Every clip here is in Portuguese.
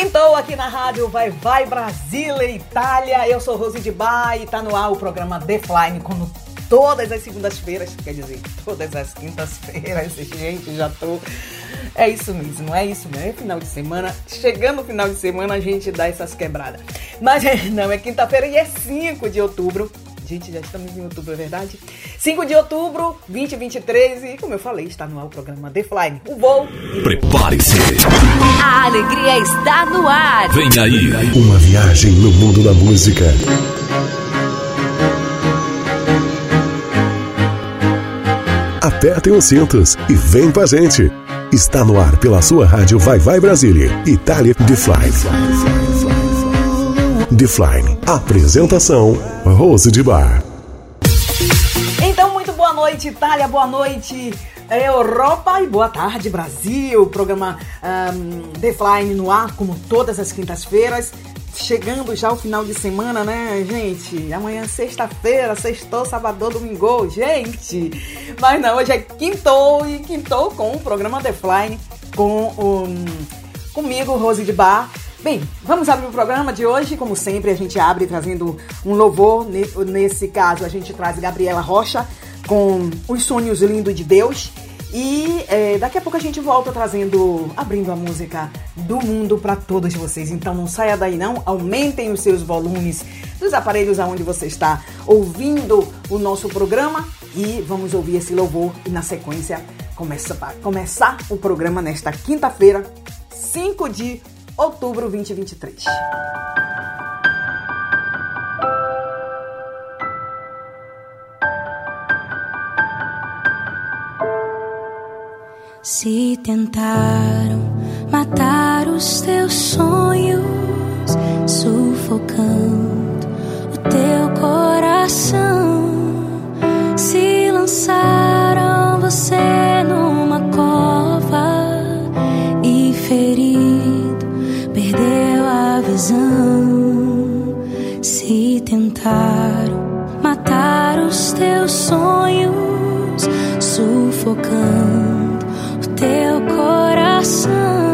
Quintou aqui na rádio Vai Vai Brasília, Itália. Eu sou Rose de Bar e tá no ar o programa The Flying, como todas as segundas-feiras, quer dizer, todas as quintas-feiras. Gente, já tô. É isso mesmo, é isso mesmo. É final de semana. Chegando o final de semana, a gente dá essas quebradas. Mas não, é quinta-feira e é 5 de outubro. Gente, já estamos em outubro, é verdade? 5 de outubro, 2023, e como eu falei, está no ar o programa The Fly. O voo. Prepare-se. A alegria está no ar. Vem aí. Uma viagem no mundo da música. Apertem os cintos e vem com a gente. Está no ar pela sua rádio Vai Vai Brasília. Itália The Fly. Defline. Apresentação: Rose de Bar. Então, muito boa noite, Itália, boa noite. Europa e boa tarde, Brasil. Programa um, Defline no ar, como todas as quintas-feiras. Chegando já o final de semana, né, gente? Amanhã, sexta-feira, sextou, sábado, domingo, gente. Mas não, hoje é quintou e quintou com o programa Defline com um, comigo, Rose de Bar. Bem, vamos abrir o programa de hoje. Como sempre, a gente abre trazendo um louvor. Nesse caso, a gente traz Gabriela Rocha com Os Sonhos Lindos de Deus. E é, daqui a pouco a gente volta trazendo, abrindo a música do mundo para todos vocês. Então não saia daí não, aumentem os seus volumes dos aparelhos aonde você está ouvindo o nosso programa e vamos ouvir esse louvor e na sequência começa para começar o programa nesta quinta-feira, 5 de outubro 2023. Se tentaram matar os teus sonhos, sufocando o teu coração, se lançaram você numa cova e perdeu visão. Se tentaram matar os teus sonhos, sufocando teu coração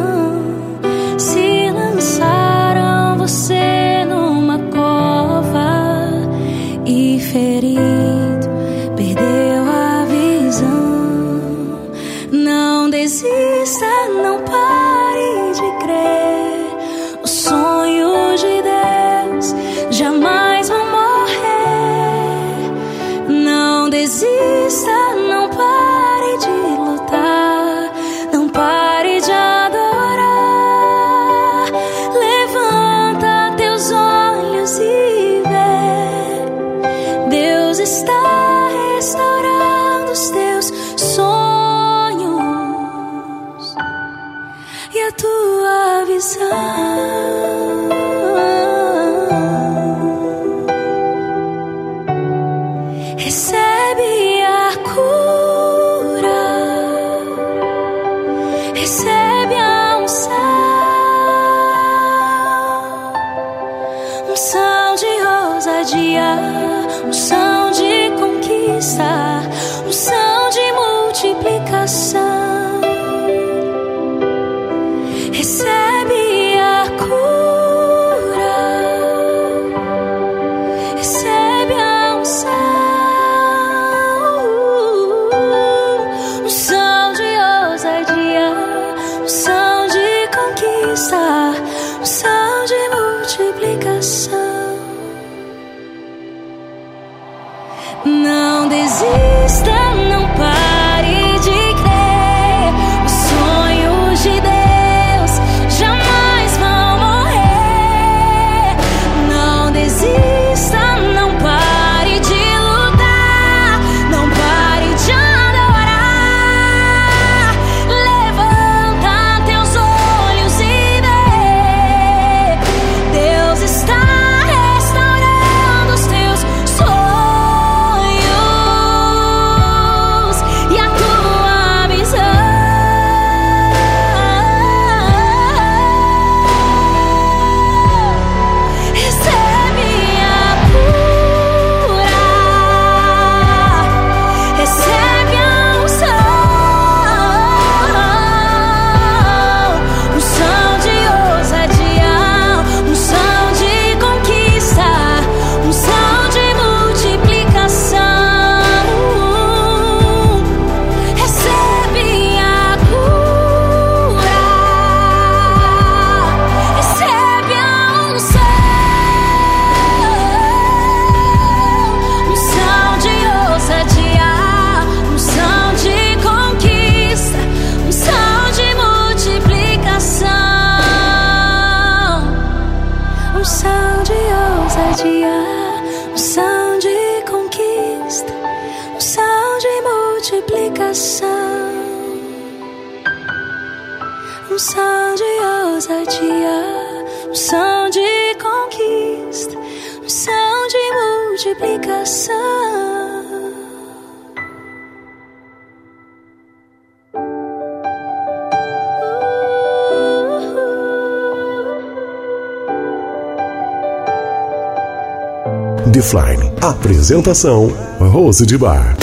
Apresentação: Rose de Bar.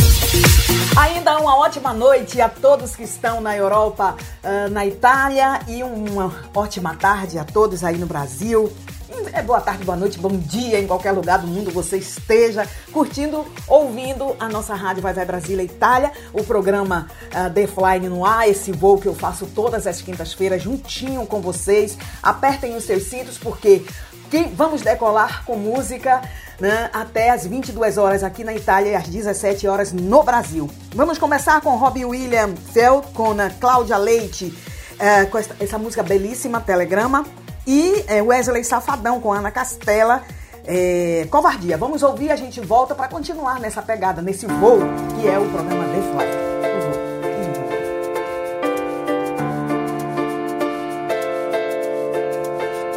Ainda uma ótima noite a todos que estão na Europa, uh, na Itália e uma ótima tarde a todos aí no Brasil. É boa tarde, boa noite, bom dia em qualquer lugar do mundo você esteja curtindo, ouvindo a nossa rádio Vai Vai Brasília Itália, o programa uh, The Flying no ar, esse voo que eu faço todas as quintas-feiras juntinho com vocês. Apertem os seus cintos porque que vamos decolar com música né, até as 22 horas aqui na Itália e às 17 horas no Brasil. Vamos começar com Robbie William Feld, com a Cláudia Leite, é, com essa, essa, música belíssima, Telegrama, e é, Wesley Safadão com Ana Castela. É, covardia. Vamos ouvir, a gente volta para continuar nessa pegada, nesse voo que é o programa The Fly.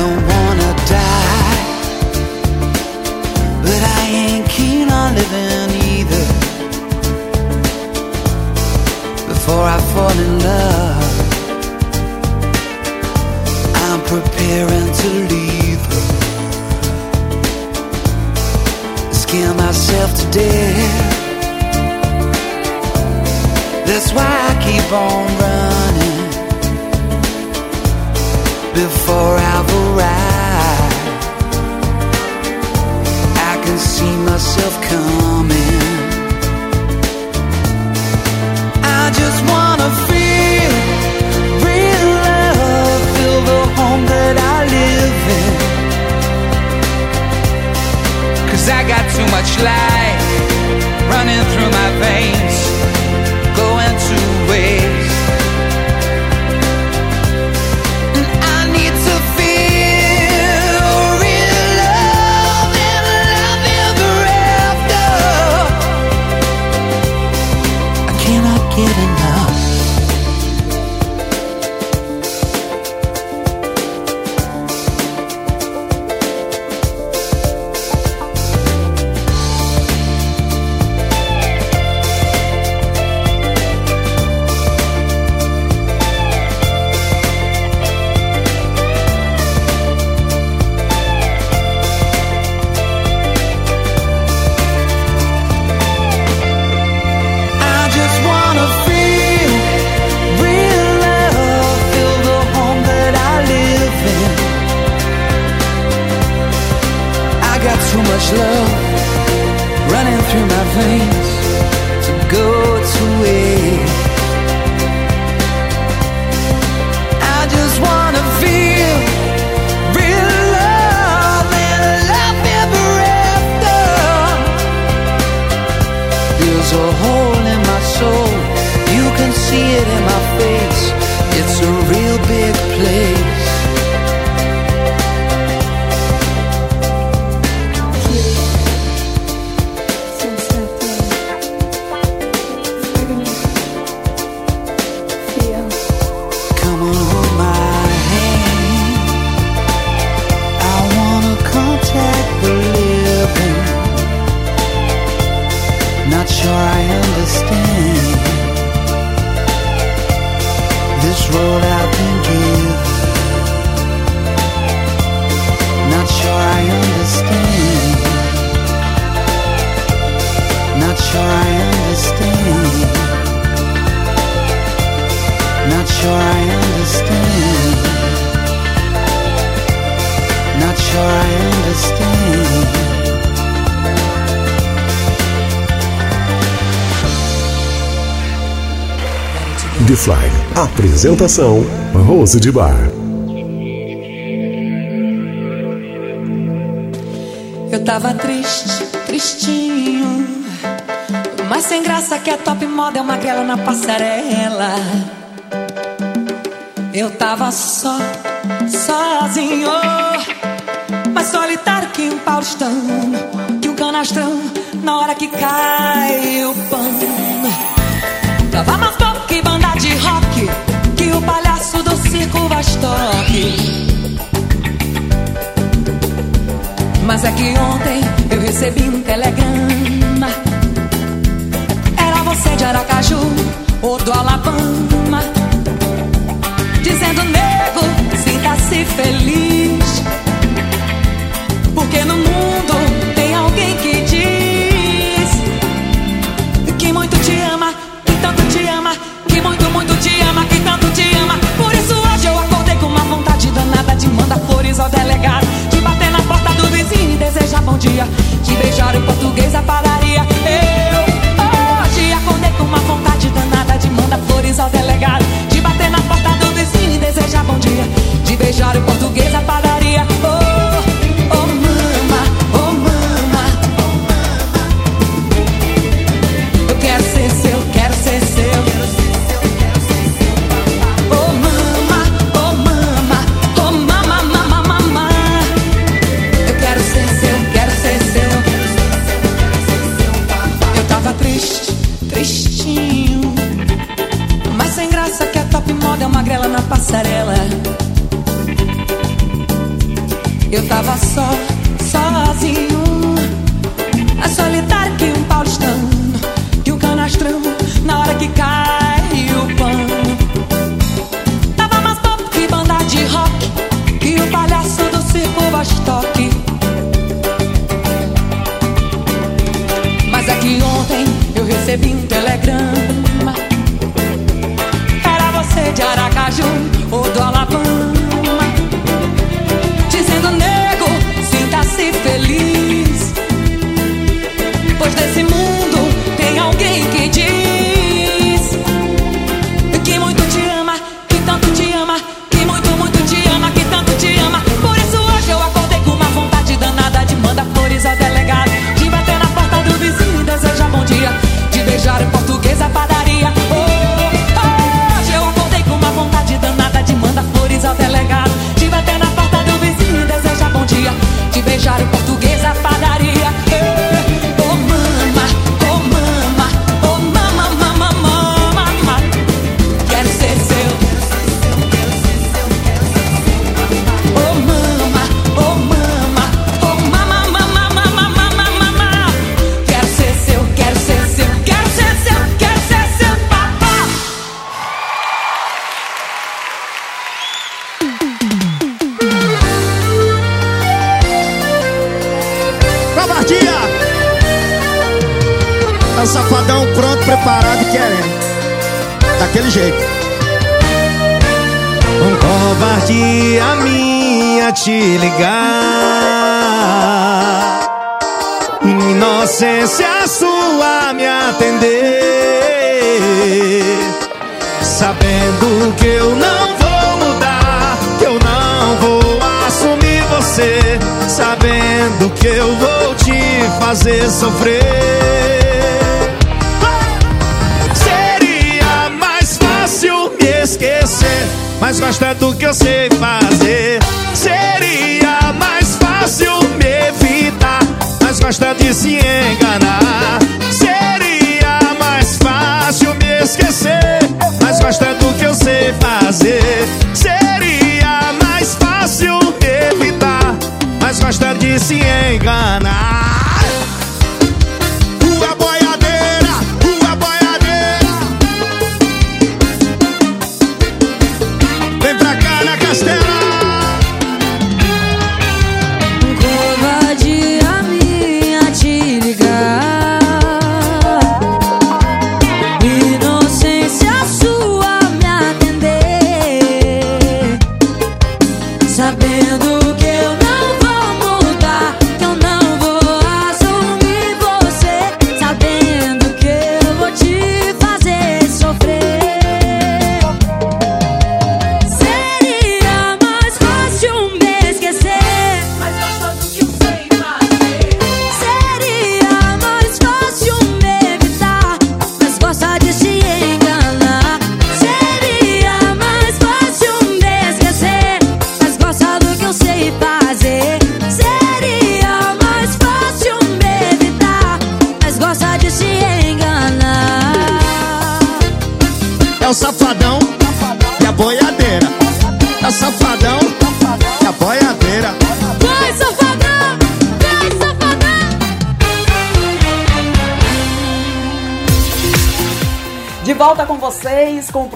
Don't wanna die, but I ain't keen on living either. Before I fall in love, I'm preparing to leave. Scare myself to death. That's why I keep on running before I've arrived. I can see myself coming. I just wanna feel real love, feel the home that I live in. Cause I got too much life running through my veins, going to waste. Apresentação: Rose de Bar. Eu tava triste, tristinho. Mas sem graça que a top moda é uma grela na passarela. Eu tava só, sozinho. Mais solitário que um paulistão. que um canastrão na hora que cai o pão. Tava Mas é que ontem eu recebi um telegrama. Era você de Aracaju ou do Alabama. Dizendo, nego, sinta-se feliz. dia de beijar o português da padaria. Eu hoje acordei com uma vontade danada de mandar flores ao delegado, de bater na porta do vizinho e desejar bom dia, de beijar o português da padaria.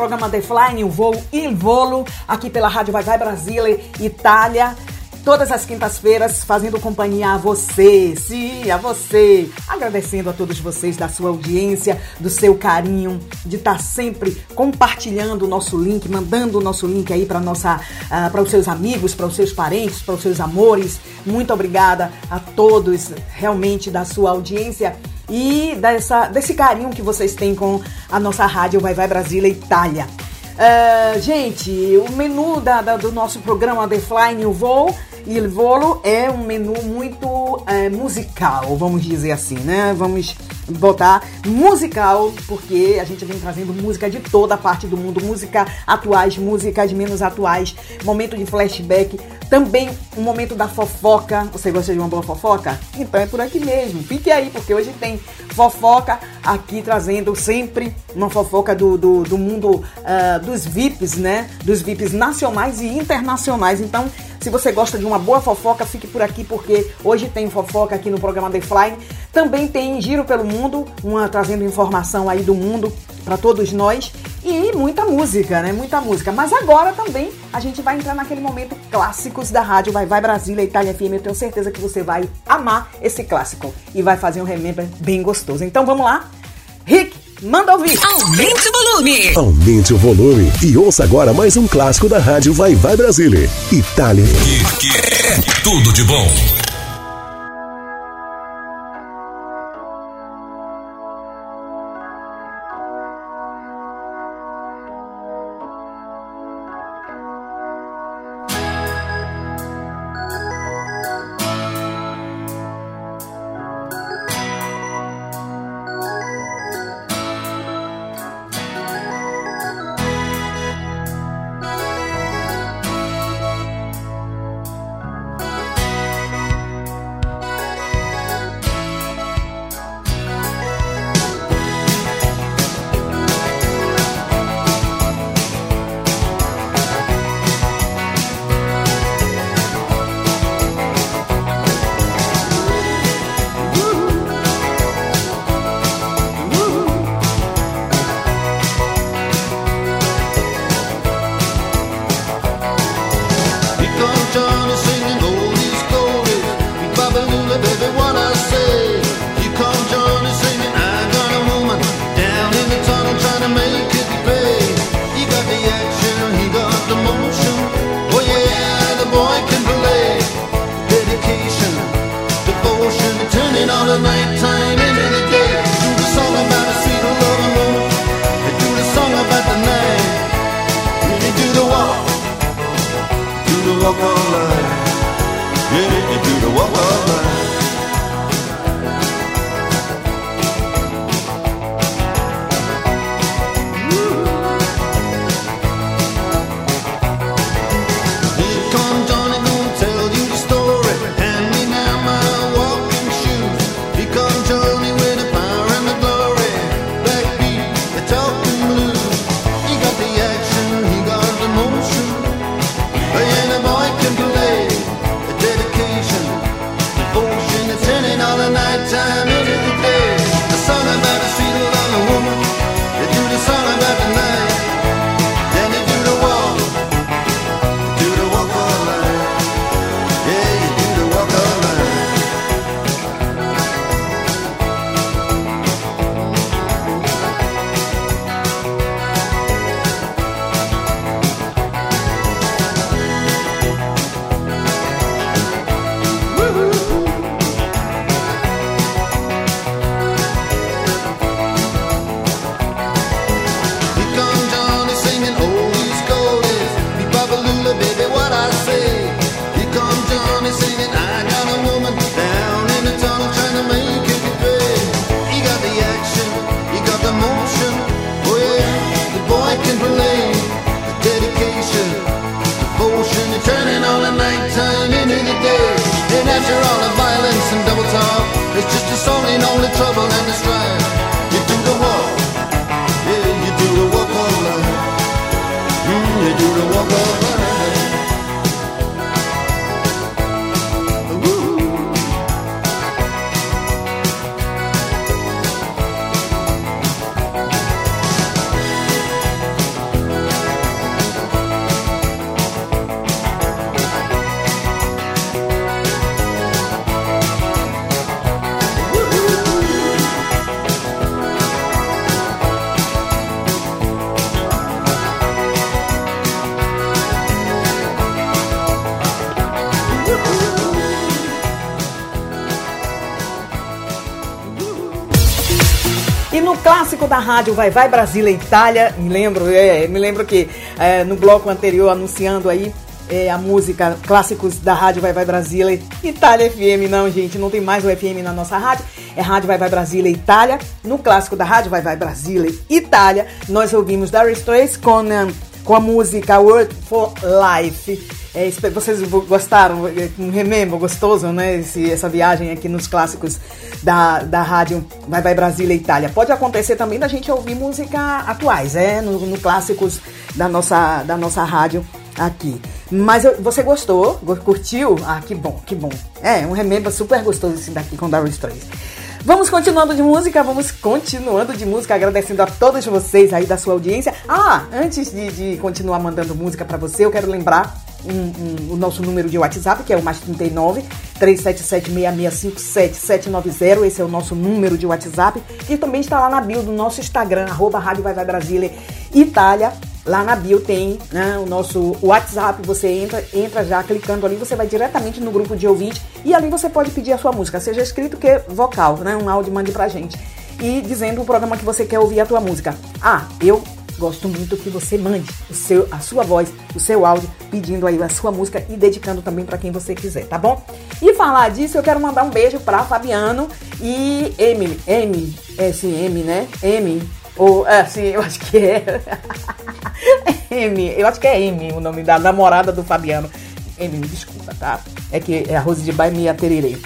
Programa The Flying, o voo Il Volo, aqui pela Rádio Vai Vai Brasília, Itália. Todas as quintas-feiras, fazendo companhia a você, sim, a você. Agradecendo a todos vocês da sua audiência, do seu carinho, de estar sempre compartilhando o nosso link, mandando o nosso link aí para nossa, ah, para os seus amigos, para os seus parentes, para os seus amores. Muito obrigada a todos, realmente, da sua audiência e dessa, desse carinho que vocês têm com a nossa rádio Vai Vai Brasília Itália. Ah, gente, o menu da, da- do nosso programa The Flying o Voo Il Volo é um menu muito eh, musical, vamos dizer assim, né? Vamos botar musical, porque a gente vem trazendo música de toda parte do mundo, música atuais, músicas menos atuais, momento de flashback, também um momento da fofoca. Você gosta de uma boa fofoca? Então é por aqui mesmo. Fique aí, porque hoje tem fofoca aqui trazendo sempre uma fofoca do, do, do mundo ah, dos VIPs, né? Dos VIPs nacionais e internacionais. Então, se você gosta de uma boa fofoca, fique por aqui, porque hoje tem fofoca aqui no programa The Fly. Também tem Giro pelo Mundo, uma trazendo informação aí do mundo para todos nós. E muita música, né? Muita música. Mas agora também a gente vai entrar naquele momento clássicos da rádio Vai Vai Brasília, Itália FM. Eu tenho certeza que você vai amar esse clássico e vai fazer um remember bem gostoso. Então vamos lá. Rick, manda ouvir. Aumente o volume. Aumente o volume e ouça agora mais um clássico da rádio Vai Vai Brasília. Itália. Aqui é tudo de bom. Clássico da rádio Vai Vai Brasília Itália. Me lembro, é, me lembro que é, no bloco anterior anunciando aí é, a música clássicos da rádio Vai Vai Brasília Itália FM. Não, gente, não tem mais o FM na nossa rádio. É Rádio Vai Vai Brasília Itália. No clássico da rádio Vai Vai Brasília Itália, nós ouvimos Dire Straits com, com a música Word for Life. É, vocês gostaram? É, Um remember gostoso, né? Esse, essa viagem aqui nos clássicos da, da rádio Vai Vai Brasília Itália. Pode acontecer também da gente ouvir música atuais, é? No, no clássicos da nossa, da nossa rádio aqui. Mas eu- você gostou? Go- Curtiu? Ah, que bom, que bom. É, um remember super gostoso esse daqui com Dire Straits. Vamos continuando de música, vamos continuando de música, agradecendo a todos vocês aí da sua audiência. Ah, antes de, de continuar mandando música pra você, eu quero lembrar um- um- o nosso número de WhatsApp, que é o mais 39 377-6657-790. Esse é o nosso número de WhatsApp, que também está lá na bio do nosso Instagram, arroba Rádio Vai Vai Brasília Itália. Lá na bio tem né, o nosso WhatsApp, você entra, entra já clicando ali, você vai diretamente no grupo de ouvinte e ali você pode pedir a sua música, seja escrito que vocal, né? Um áudio mande pra gente. E dizendo o programa que você quer ouvir a tua música. Ah, eu gosto muito que você mande o seu, a sua voz, o seu áudio, pedindo aí a sua música e dedicando também pra quem você quiser, tá bom? E falar disso, eu quero mandar um beijo pra Fabiano e Emily. M, é sim, M, né? M. Ou, é, sim, eu acho que é. M, eu acho que é M o nome da namorada do Fabiano. M, me desculpa, tá? É que é a Rose de Baimia Tererê.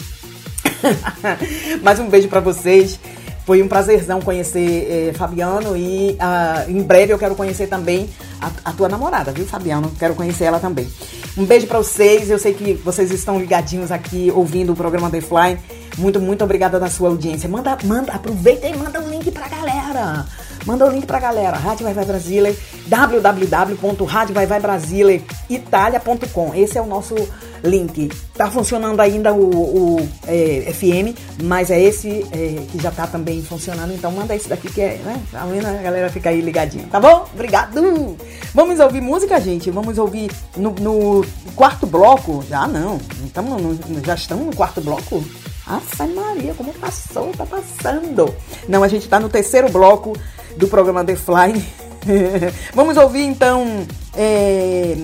Mais um beijo pra vocês. Foi um prazerzão conhecer eh, Fabiano e ah, em breve eu quero conhecer também a, a tua namorada, viu, Fabiano? Quero conhecer ela também. Um beijo pra vocês. Eu sei que vocês estão ligadinhos aqui ouvindo o programa The Fly. Muito, muito obrigada da sua audiência. Manda, manda, aproveita e manda um link pra galera. Manda o link pra galera. Rádio Vai Vai Brasília, www.radiovaivaibrasileitalia.com. Esse é o nosso link. Tá funcionando ainda o, o, é, FM, mas é esse é, que já tá também funcionando. Então manda esse daqui que é, né? A menina, a galera fica aí ligadinha, tá bom? Obrigado! Vamos ouvir música, gente? Vamos ouvir no, no quarto bloco? Já não. Estamos no- já estamos no quarto bloco? Aff, Maria, como passou? Tá passando. Não, a gente tá no terceiro bloco do programa The Fly. Vamos ouvir então. é,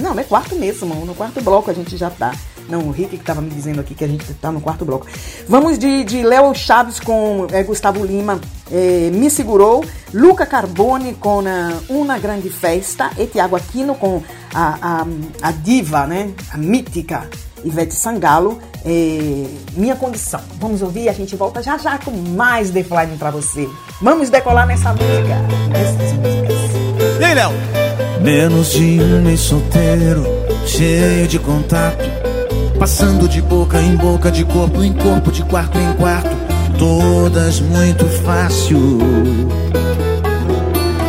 Não, não é quarto mesmo, no quarto bloco a gente já tá. Não, o Rick que tava me dizendo aqui que a gente tá no quarto bloco. Vamos de, de Léo Chaves com é, Gustavo Lima, é, Me Segurou. Luca Carbone com ah, Uma Grande Festa. E Tiago Aquino com a, a, a diva, né? A mítica Ivete Sangalo, é, Minha Condição. Vamos ouvir a gente volta já já com mais The Flying pra você. Vamos decolar nessa música. Nessas músicas. E aí, Léo? Menos de um mês solteiro, cheio de contato. Passando de boca em boca, de corpo em corpo, de quarto em quarto. Todas muito fácil.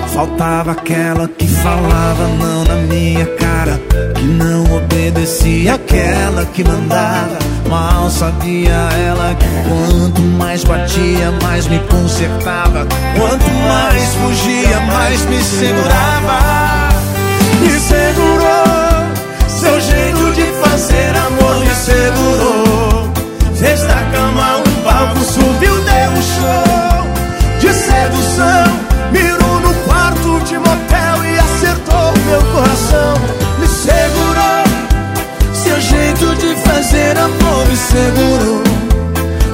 Faltava aquela que falava não na minha cara. Que não obedecia aquela que mandava. Mal sabia ela que quanto mais batia, mais me consertava. Quanto mais fugia, mais me segurava. Me segurou, seu jeito de fazer amor me segurou. Fez da cama um palco, subiu, deu show de sedução. Mirou no quarto de motel e acertou meu coração. Me segurou, seu jeito de fazer amor me segurou.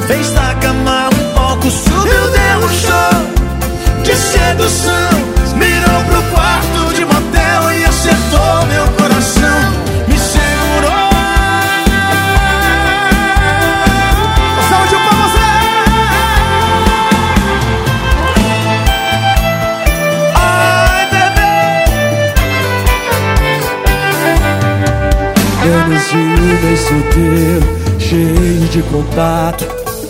Fez da cama um palco, subiu, deu show de sedução. Menos de um mês solteiro, cheio de contato.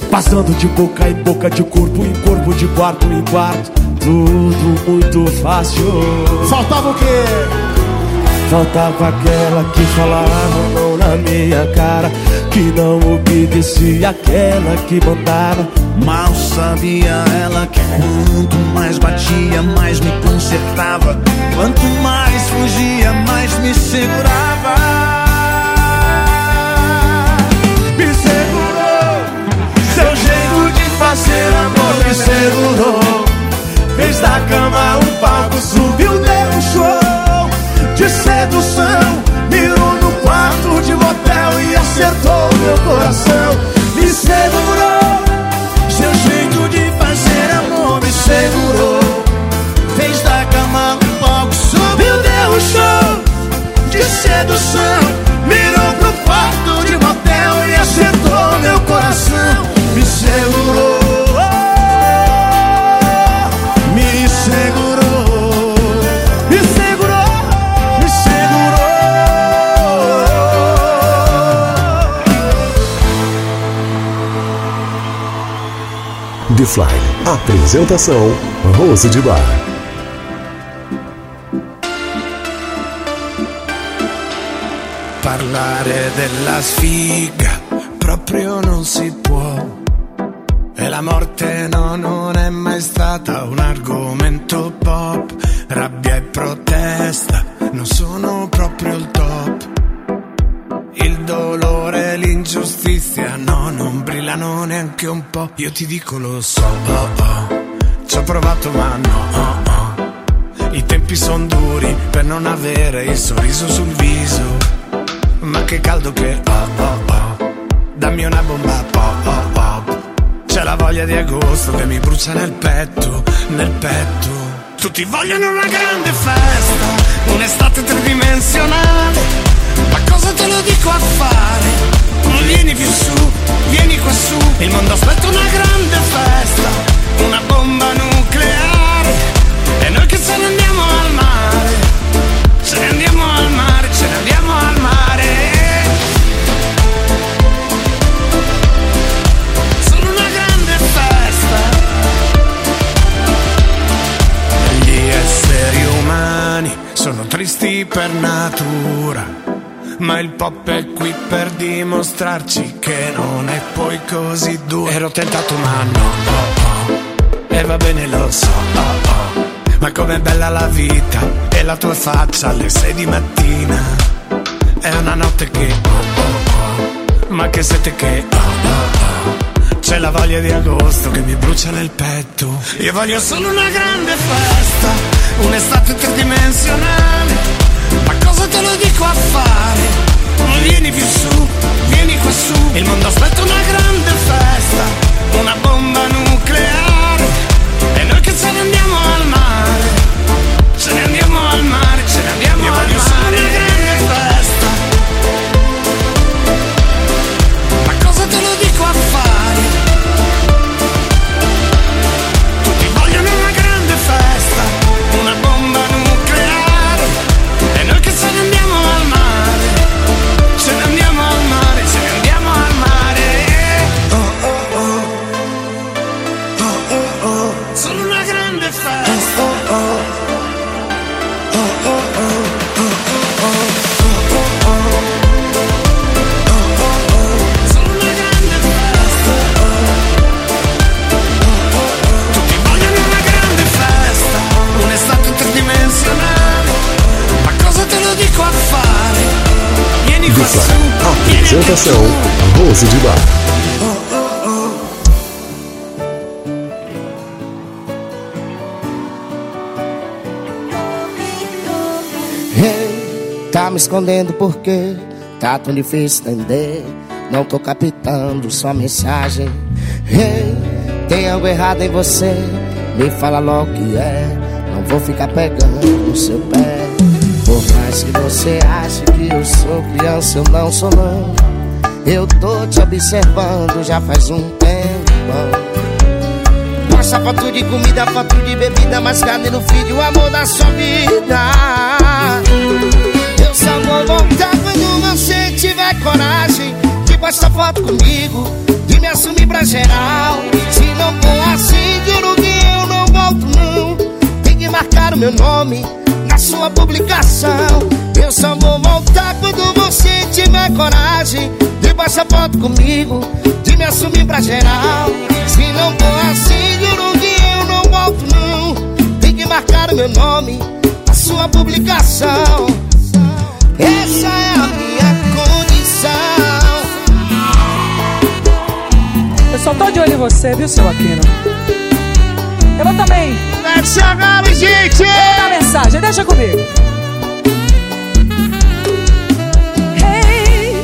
Passando de boca em boca, de corpo em corpo, de quarto em quarto. Tudo muito fácil. Faltava o quê? Faltava aquela que falava não na minha cara Que não obedecia aquela que mandava Mal sabia ela que quanto mais batia, mais me consertava Quanto mais fugia, mais me segurava fazer amor me segurou. Fez da cama um palco, subiu, deu um show de sedução. Mirou no quarto de motel e acertou meu coração. Me segurou, seu jeito de fazer amor me segurou. Fez da cama um palco, subiu, deu um show de sedução. Mirou pro quarto de motel e acertou meu coração. The Fly. Apresentação: Rose de Bar. Parlare della sfiga proprio non si può. E la morte no, non è mai stata un argomento pop. Rabbia e protesta non sono proprio il top. Il dolore e l'ingiustizia no, non brillano neanche un po'. Io ti dico lo so, oh, oh. ci ho provato ma no. oh, oh. I tempi sono duri per non avere il sorriso sul viso. Ma che caldo che ho, oh, oh. Dammi una bomba pop, oh, oh. C'è la voglia di agosto che mi brucia nel petto, nel petto. Tutti vogliono una grande festa, un'estate tridimensionale. Ma cosa te lo dico a fare? Non vieni più su, vieni qua su. Il mondo aspetta una grande festa, una bomba nucleare. E noi che ce ne andiamo al mare, ce ne andiamo al mare, ce ne andiamo al mare. Sono tristi per natura. Ma il pop è qui per dimostrarci che non è poi così duro. Ero tentato ma no, oh, oh. e va bene lo so, oh, oh. ma com'è bella la vita e la tua faccia alle sei di mattina. È una notte che, oh, oh, oh. ma che sete che, oh, oh. C'è la voglia di agosto che mi brucia nel petto. Io voglio solo una grande festa, un'estate tridimensionale. Ma cosa te lo dico a fare? Vieni più su, vieni qua su. Il mondo aspetta una grande festa, una bomba nucleare. E noi che ce ne andiamo al mare, ce ne andiamo al mare, ce ne andiamo Io al mare. Apresentação. Rose de Bar. Hey, tá me escondendo porque tá tão difícil entender. Não tô captando sua mensagem. Hey, tem algo errado em você. Me fala logo o que é. Não vou ficar pegando no seu pé. Por mais que você ache que eu sou criança, eu não sou não. Eu tô te observando já faz um tempo. Passa foto de comida, foto de bebida, mas cadê no vídeo o amor da sua vida? Eu só vou voltar quando você tiver coragem de postar foto comigo, de me assumir pra geral. Se não for assim, juro que eu não volto não. Tem que marcar o meu nome sua publicação. Eu só vou voltar quando você tiver coragem de postar foto comigo, de me assumir pra geral. Se não for assim, juro que eu não volto não. Tem que marcar o meu nome na sua publicação. Essa é a minha condição. Eu só tô de olho em você, viu, seu Aquino? Eu vou também. Sangalo, gente! Dar mensagem, deixa comigo. Hey,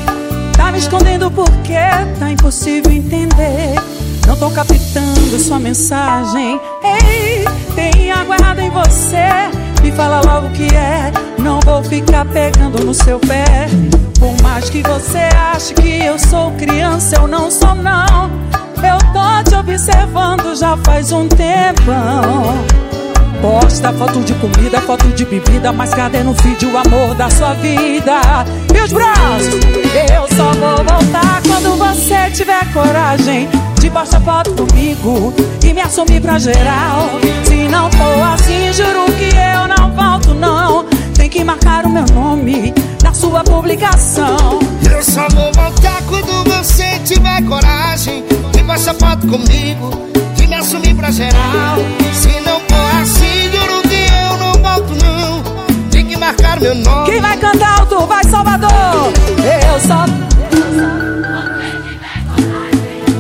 tá me escondendo porque tá impossível entender. Não tô captando sua mensagem. Ei, tem água em você. Me fala logo o que é. Não vou ficar pegando no seu pé. Por mais que você ache que eu sou criança, eu não sou não. Eu tô te observando já faz um tempão. Posta foto de comida, foto de bebida, mas cadê no feed o amor da sua vida? E os braços? Eu só vou voltar quando você tiver coragem de postar foto comigo e me assumir pra geral. Se não for assim, juro que eu não volto não. Tem que marcar o meu nome na sua publicação. Eu só vou voltar quando você tiver coragem de postar foto comigo, de me assumir pra geral. Se não marcar meu nome. Quem vai cantar alto? Vai Salvador! Eu só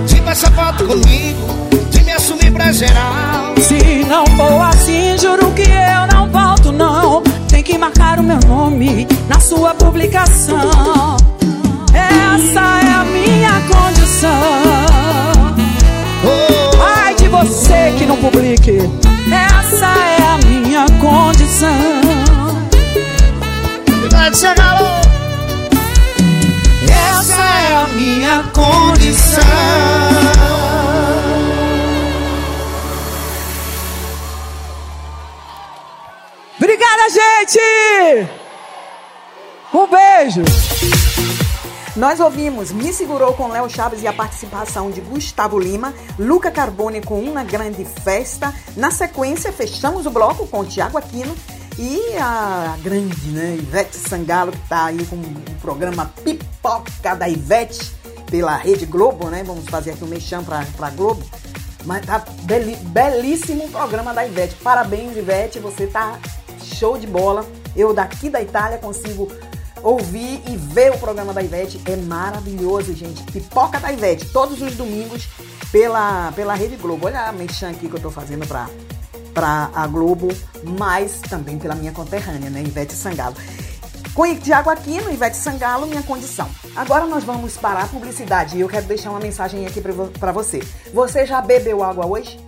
De postar foto comigo, de me assumir pra geral. Se não for assim, juro que eu não volto, não. Tem que marcar o meu nome na sua publicação. Essa é a minha condição. Oh, Ai de você que não publique. Essa é a minha condição. Ivete Sangalo. Essa é a minha condição. Obrigada, gente! Um beijo! Nós ouvimos Me Segurou com Léo Chaves e a participação de Gustavo Lima, Luca Carbone com Uma Grande Festa. Na sequência, fechamos o bloco com Tiago Aquino e a grande, né, Ivete Sangalo, que está aí com o programa Pipoca da Ivete pela Rede Globo, né? Vamos fazer aqui um mexão pra, pra Globo. Mas tá beli- belíssimo programa da Ivete. Parabéns, Ivete, você tá show de bola. Eu daqui da Itália consigo ouvir e ver o programa da Ivete. É maravilhoso, gente. Pipoca da Ivete, todos os domingos pela, pela Rede Globo. Olha a mexã aqui que eu tô fazendo pra, pra a Globo, mas também pela minha conterrânea, né? Ivete Sangalo. Com Tiago Aquino, Ivete Sangalo, minha condição. Agora nós vamos para a publicidade e eu quero deixar uma mensagem aqui pra você. Você já bebeu água hoje?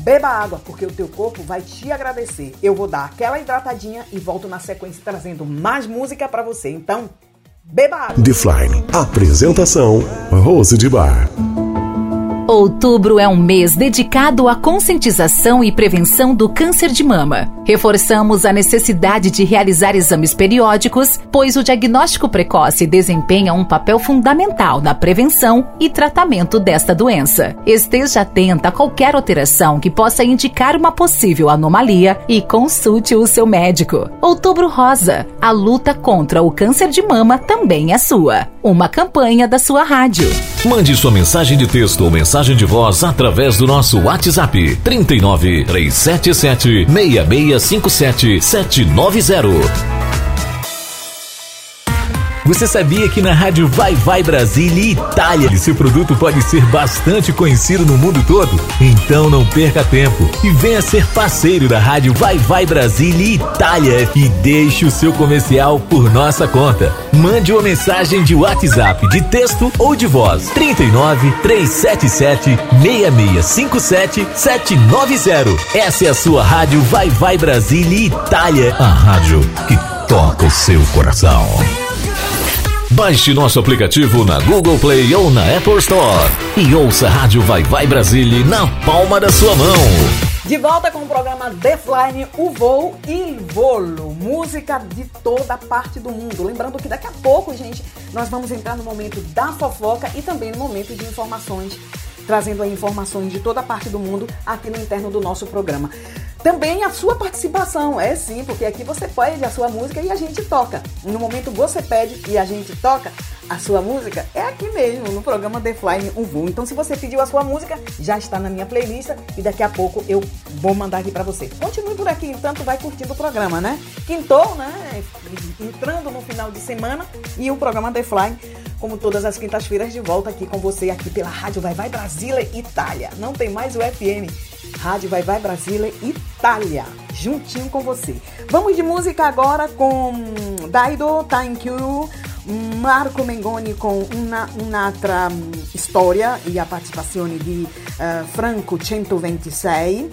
Beba água, porque o teu corpo vai te agradecer. Eu vou dar aquela hidratadinha e volto na sequência trazendo mais música pra você. Então, beba água. Defline. Apresentação: Rose de Bar. Outubro é um mês dedicado à conscientização e prevenção do câncer de mama. Reforçamos a necessidade de realizar exames periódicos, pois o diagnóstico precoce desempenha um papel fundamental na prevenção e tratamento desta doença. Esteja atenta a qualquer alteração que possa indicar uma possível anomalia e consulte o seu médico. Outubro Rosa. A luta contra o câncer de mama também é sua. Uma campanha da sua rádio. Mande sua mensagem de texto ou mensagem de voz através do nosso WhatsApp 39 377 6657 790. Você sabia que na rádio Vai Vai Brasília e Itália seu produto pode ser bastante conhecido no mundo todo? Então não perca tempo e venha ser parceiro da rádio Vai Vai Brasília e Itália e deixe o seu comercial por nossa conta. Mande uma mensagem de WhatsApp de texto ou de voz 39 377 6657 790. Essa é a sua rádio Vai Vai Brasília e Itália, a rádio que toca o seu coração. Baixe nosso aplicativo na Google Play ou na Apple Store e ouça a Rádio Vai Vai Brasília na palma da sua mão. De volta com o programa Defline, o voo e volo. Música de toda parte do mundo. Lembrando que daqui a pouco, gente, nós vamos entrar no momento da fofoca e também no momento de informações, trazendo aí informações de toda parte do mundo aqui no interno do nosso programa. Também a sua participação, é sim, porque aqui você pede a sua música e a gente toca. No momento você pede e a gente toca, a sua música é aqui mesmo, no programa The Fly um voo. Então, se você pediu a sua música, já está na minha playlist e daqui a pouco eu vou mandar aqui para você. Continue por aqui, enquanto vai curtindo o programa, né? Quintou, né? Entrando no final de semana e o programa The Fly, como todas as quintas-feiras, de volta aqui com você, aqui pela Rádio Vai Vai Brasília Itália. Não tem mais o FM. Rádio Vai Vai Brasília Itália, juntinho com você. Vamos de música agora com Daido Thank You, Marco Mengoni com una, un'altra hum, storia e a participazione di eh, Franco 126.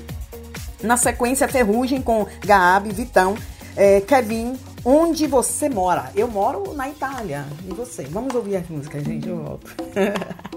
Na sequência, Ferrugem com Gabi, Vitão, eh, Kevin, Onde Você Mora? Eu moro na Itália. E você? Vamos ouvir a música, gente. Eu volto.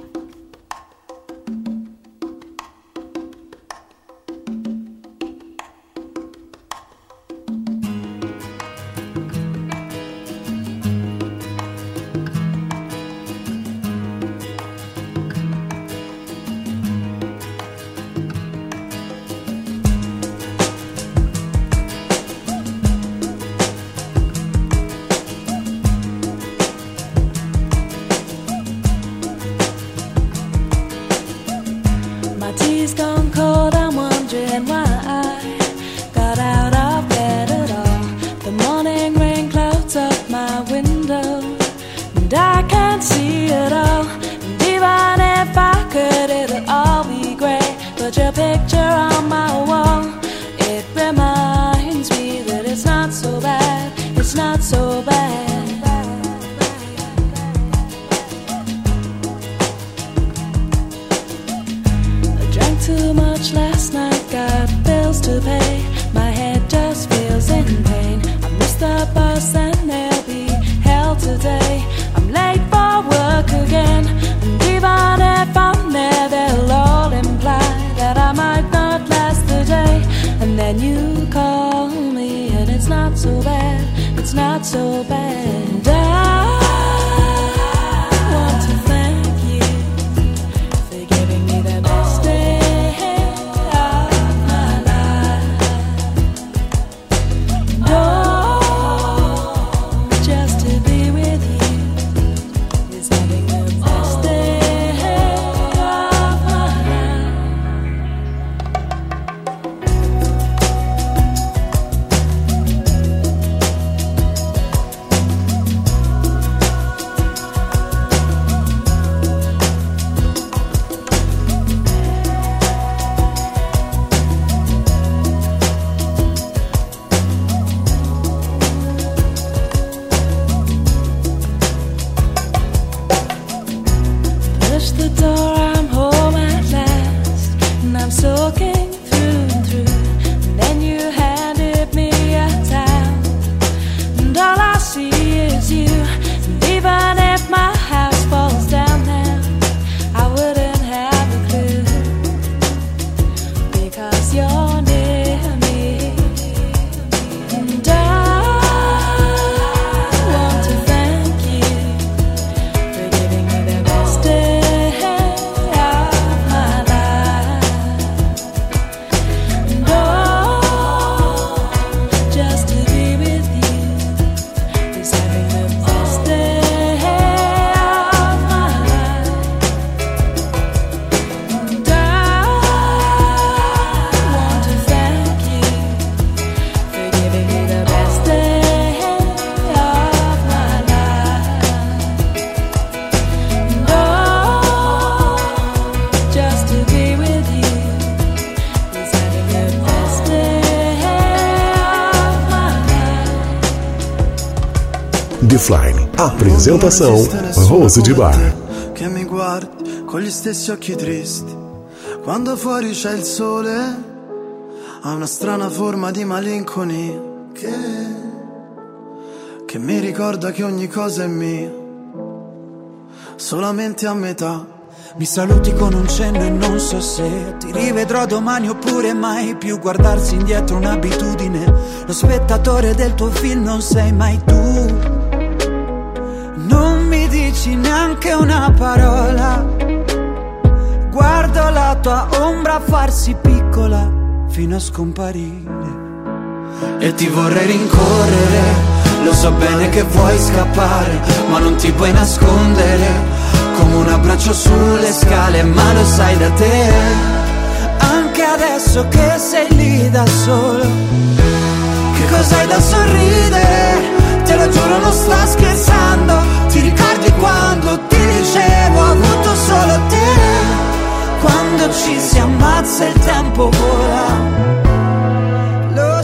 life. Defline. Apresentação Rose de Bar. che mi guardi con gli stessi occhi tristi. Quando fuori c'è il sole, ha una strana forma di malinconia che, che mi ricorda che ogni cosa è mia, solamente a metà. Mi saluti con un cenno e non so se ti rivedrò domani oppure mai più guardarsi indietro un'abitudine. Lo spettatore del tuo film non sei mai tu. Dici neanche una parola. Guardo la tua ombra farsi piccola fino a scomparire. E ti vorrei rincorrere, lo so bene che vuoi scappare, ma non ti puoi nascondere. Come un abbraccio sulle scale, ma lo sai da te. Anche adesso che sei lì da solo. Che cos'hai da sorridere? Te lo giuro non sto scherzando Ti ricordi quando ti dicevo avuto solo te Quando ci siamo ammazza il tempo vola.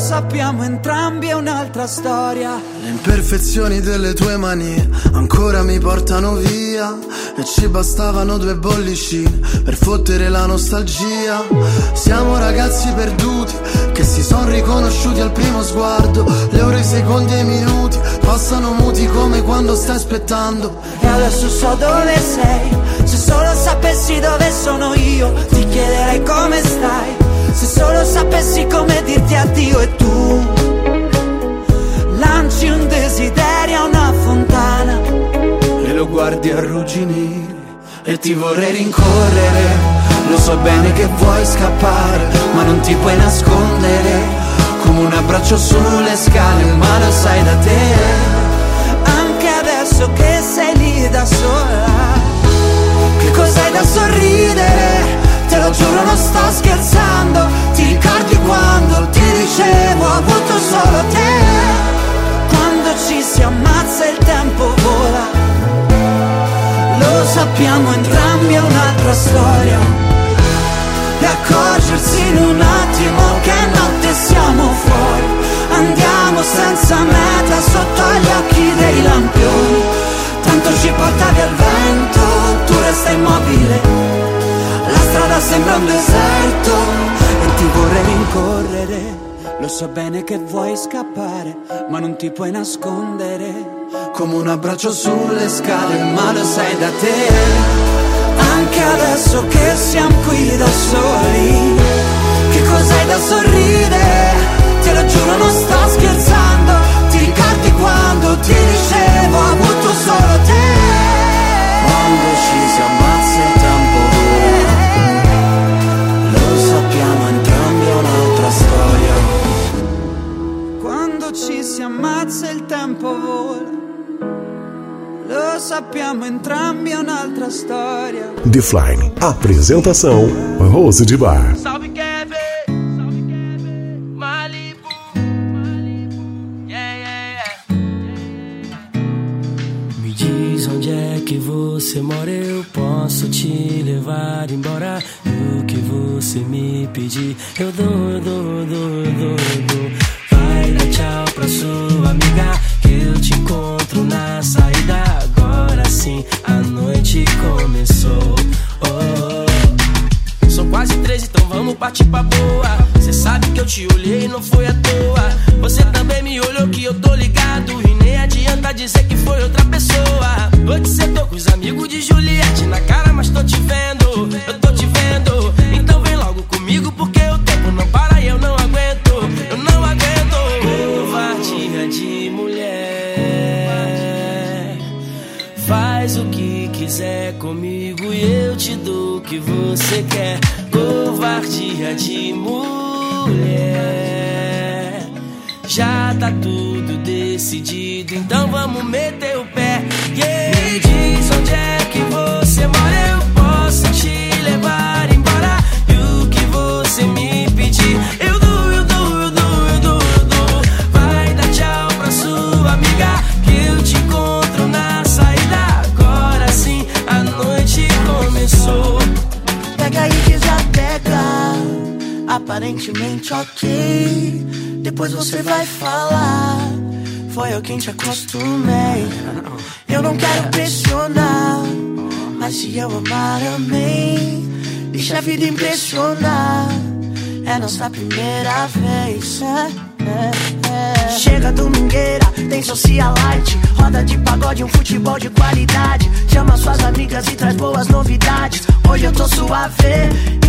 Sappiamo entrambi è un'altra storia. Le imperfezioni delle tue mani ancora mi portano via E ci bastavano due bollicine per fottere la nostalgia Siamo ragazzi perduti che si sono riconosciuti al primo sguardo Le ore, i secondi e i minuti passano muti come quando stai aspettando E adesso so dove sei. Se solo sapessi dove sono io, ti chiederei come stai. Se solo sapessi come dirti addio e tu lanci un desiderio a una fontana. E lo guardi arrugginire e ti vorrei rincorrere Lo so bene che vuoi scappare ma non ti puoi nascondere Come un abbraccio sulle scale ma lo sai da te Anche adesso che sei lì da sola. Che cos'hai da sorridere? Te lo giuro non sto scherzando. Ti ricordi quando ti dicevo ho avuto solo te? Quando ci si ammazza il tempo vola. Lo sappiamo entrambi è un'altra storia. E accorgersi in un attimo che notte siamo fuori. Andiamo senza meta sotto gli occhi dei lampioni. Tanto ci portavi al vento, tu resta immobile. La strada sembra un deserto e ti vorrei rincorrere. Lo so bene che vuoi scappare, ma non ti puoi nascondere. Come un abbraccio sulle scale ma lo sai da te Anche adesso che siamo qui da soli, che cos'hai da sorridere? Te lo giuro non sto scherzando, ti ricordi quando ti dicevo ho avuto solo te? Quando ci si si ammazza il tempo vola. Lo sappiamo entrambi è un'altra storia. Defline. Apresentação: Rose de Bar. Salve Kevin, salve Kevin, Malibu, Malibu, yeah, yeah, yeah. Me diz onde é que você mora, eu posso te levar embora. E o que você me pedir, eu dou, eu dou, eu dou, eu dou, eu dou. Nossa primeira vez. É, é, é. Chega domingueira, tem socialite, roda de pagode, um futebol de qualidade. Chama suas amigas e traz boas novidades. Hoje eu tô suave,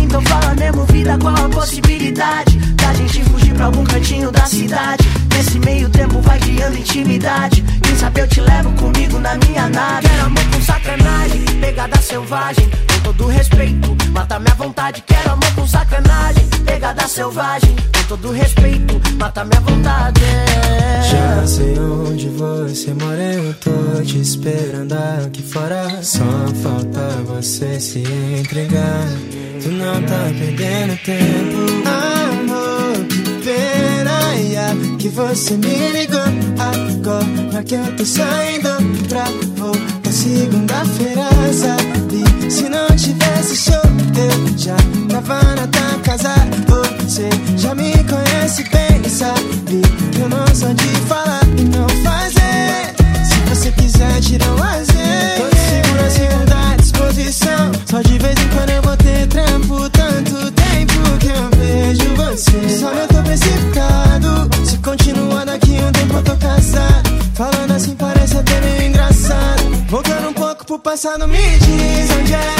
então fala mesmo vida, qual a possibilidade da gente fugir pra algum cantinho da cidade? Nesse meio tempo vai criando intimidade. Quem sabe eu te levo comigo na minha nave. Quero amor com sacanagem, pegada selvagem. Com todo respeito, mata minha vontade. Quero amor com sacanagem, pegada selvagem. Com todo respeito, mata minha vontade. Já sei onde você mora, eu tô te esperando aqui fora. Só falta você se entregar. Tu não tá perdendo tempo. Amor, que pena ah, que você me ligou agora que eu tô saindo pra voltar é segunda-feira. Sabe, se não tivesse show, eu já tava na tua casa. Você já me conhece bem e sabe que eu não sou de falar e não fazer. Se você quiser, tira um lazer. Toda segunda, segunda à disposição. Só de vez em quando eu vou ter tempo eu tô casado. Falando assim parece até meio engraçado. Voltando um pouco pro passado, me diz onde é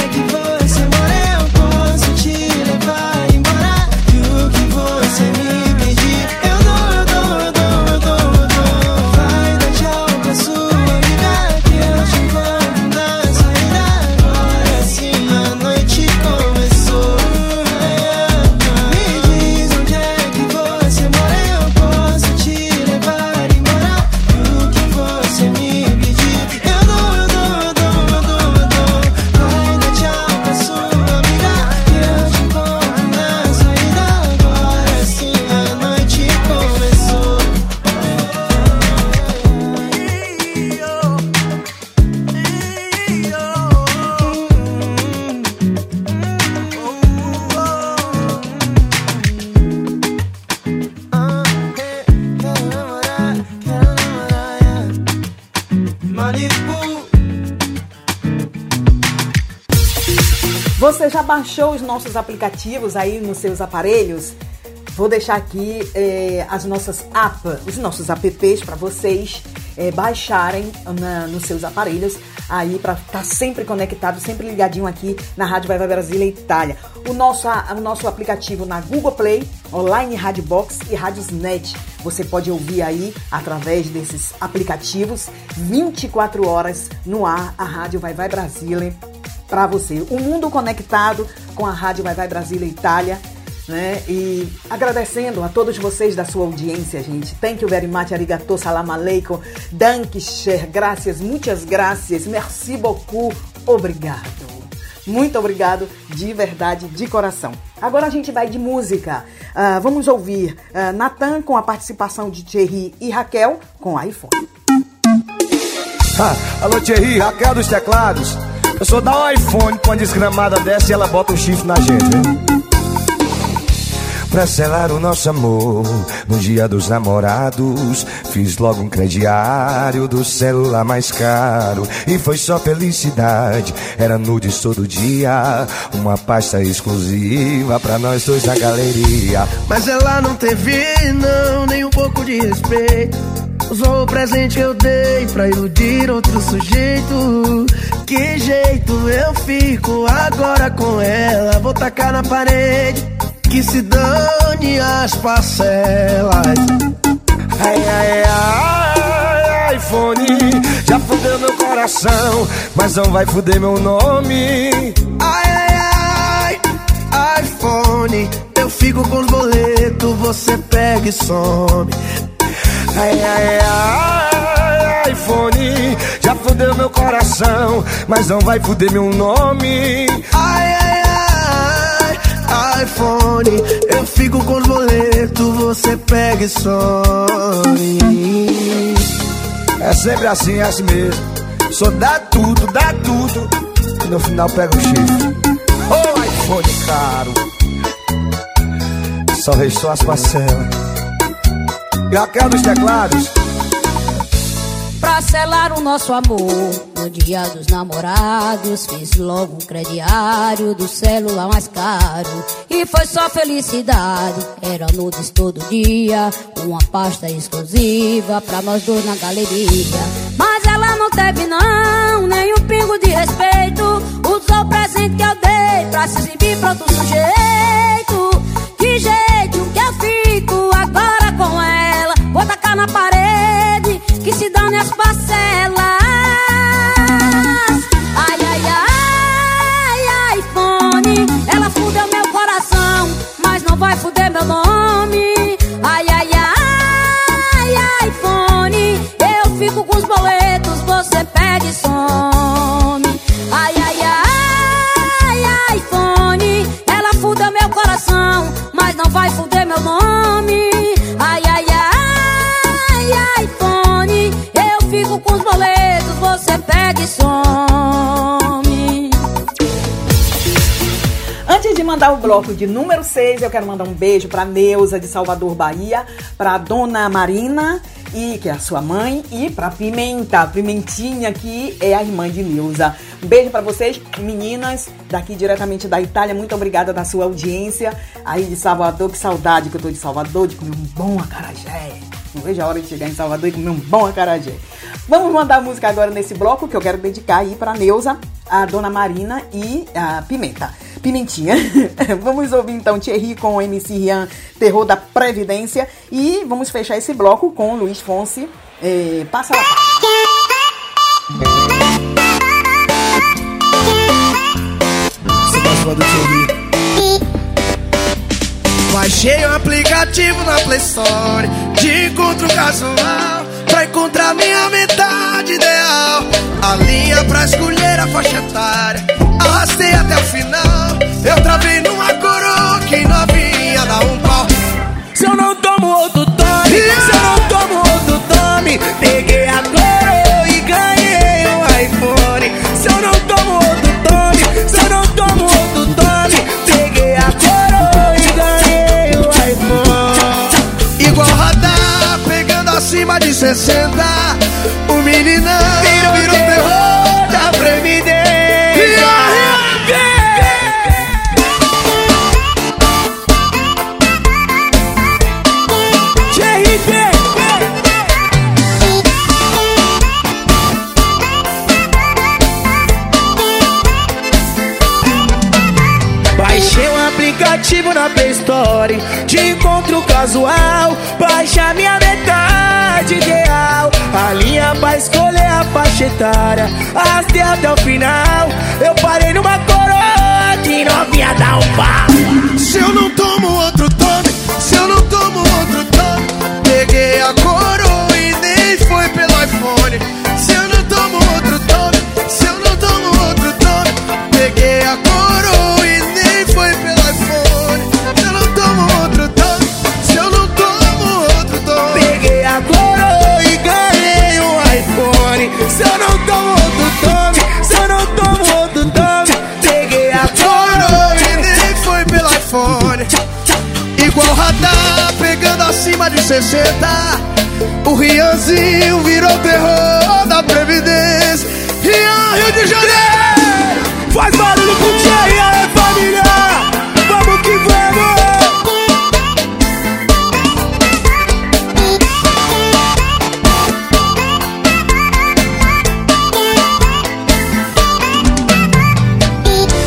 baixou os nossos aplicativos aí nos seus aparelhos? Vou deixar aqui eh, as nossas apps, os nossos apps para vocês eh, baixarem na- nos seus aparelhos aí para estar sempre conectado, sempre ligadinho aqui na Rádio Vai Vai Brasília Itália. O nosso, o nosso aplicativo na Google Play, Online Rádio Box e Radiosnet. Você pode ouvir aí através desses aplicativos 24 horas no ar a Rádio Vai Vai Brasília para você. O mundo conectado com a Rádio Vai Vai Brasília Itália. Né? E agradecendo a todos vocês da sua audiência, gente. Thank you very much, arigato, salam aleikum, dankeschön, graças, muitas graças, merci beaucoup, obrigado. Muito obrigado, de verdade, de coração. Agora a gente vai de música. Ah, vamos ouvir ah, Natan com a participação de Thierry e Raquel com iPhone. Ah, alô Thierry, Raquel dos teclados. Eu sou da iPhone, com uma desgramada dessa e ela bota um chifre na gente? Pra selar o nosso amor, no dia dos namorados, fiz logo um crediário do celular mais caro. E foi só felicidade, era nudes todo dia, uma pasta exclusiva pra nós dois na galeria. Mas ela não teve, não, nem um pouco de respeito. Usou o presente que eu dei pra iludir outro sujeito. Que jeito eu fico agora com ela? Vou tacar na parede, que se dane as parcelas. Ai, ai, ai, iPhone, já fudeu meu coração, mas não vai fuder meu nome. Ai, ai, ai, iPhone, eu fico com os boletos, você pega e some. Ai, ai, ai, iPhone, já fudeu meu coração, mas não vai fuder meu nome. Ai, ai, ai, iPhone, eu fico com os boletos, você pega e some. É sempre assim, é assim mesmo. Só dá tudo, dá tudo, e no final pega o chifre. Ô iPhone caro, só restou as parcelas. Raquel dos teclados. Pra selar o nosso amor No dia dos namorados Fiz logo um crediário Do celular mais caro. E foi só felicidade Era nudes todo dia Uma pasta exclusiva Pra nós dois na galeria. Mas ela não teve não Nem um pingo de respeito. Usou o presente que eu dei Pra se exibir pra outro sujeito. Que jeito na parede Que se dane as parcelas mandar o bloco de número 6, eu quero mandar um beijo para Neuza de Salvador, Bahia, para Dona Marina e que é a sua mãe, e pra Pimenta, Pimentinha, que é a irmã de Nilza. Um beijo pra vocês, meninas, daqui diretamente da Itália. Muito obrigada da sua audiência. Aí de Salvador, que saudade que eu tô de Salvador, de comer um bom acarajé. Não vejo a hora de chegar em Salvador e comer um bom acarajé. Vamos mandar música agora nesse bloco que eu quero dedicar aí pra Neuza, a Dona Marina e a Pimenta. Pimentinha. vamos ouvir então Thierry com o MC Rian, Terror da Previdência. E vamos fechar esse bloco com Luiz Fonse, eh, Passa lá. Você? Baixei o aplicativo na Play Store De encontro casual Pra encontrar minha metade ideal. A linha pra escolher a faixa etária. Arrastei até o final Eu travei 360, o meninão virou, virou terror da previdência. Baixei um aplicativo na Play Store De encontro casual a faixa etária Arrastei até o final Eu parei numa coroa Que novinha dá um pau Se eu não tomo outro acima de 60 O Rianzinho virou terror da Previdência. Rian, Rio de Janeiro! Faz barulho com o Thierry, aí família? Vamos que vamos!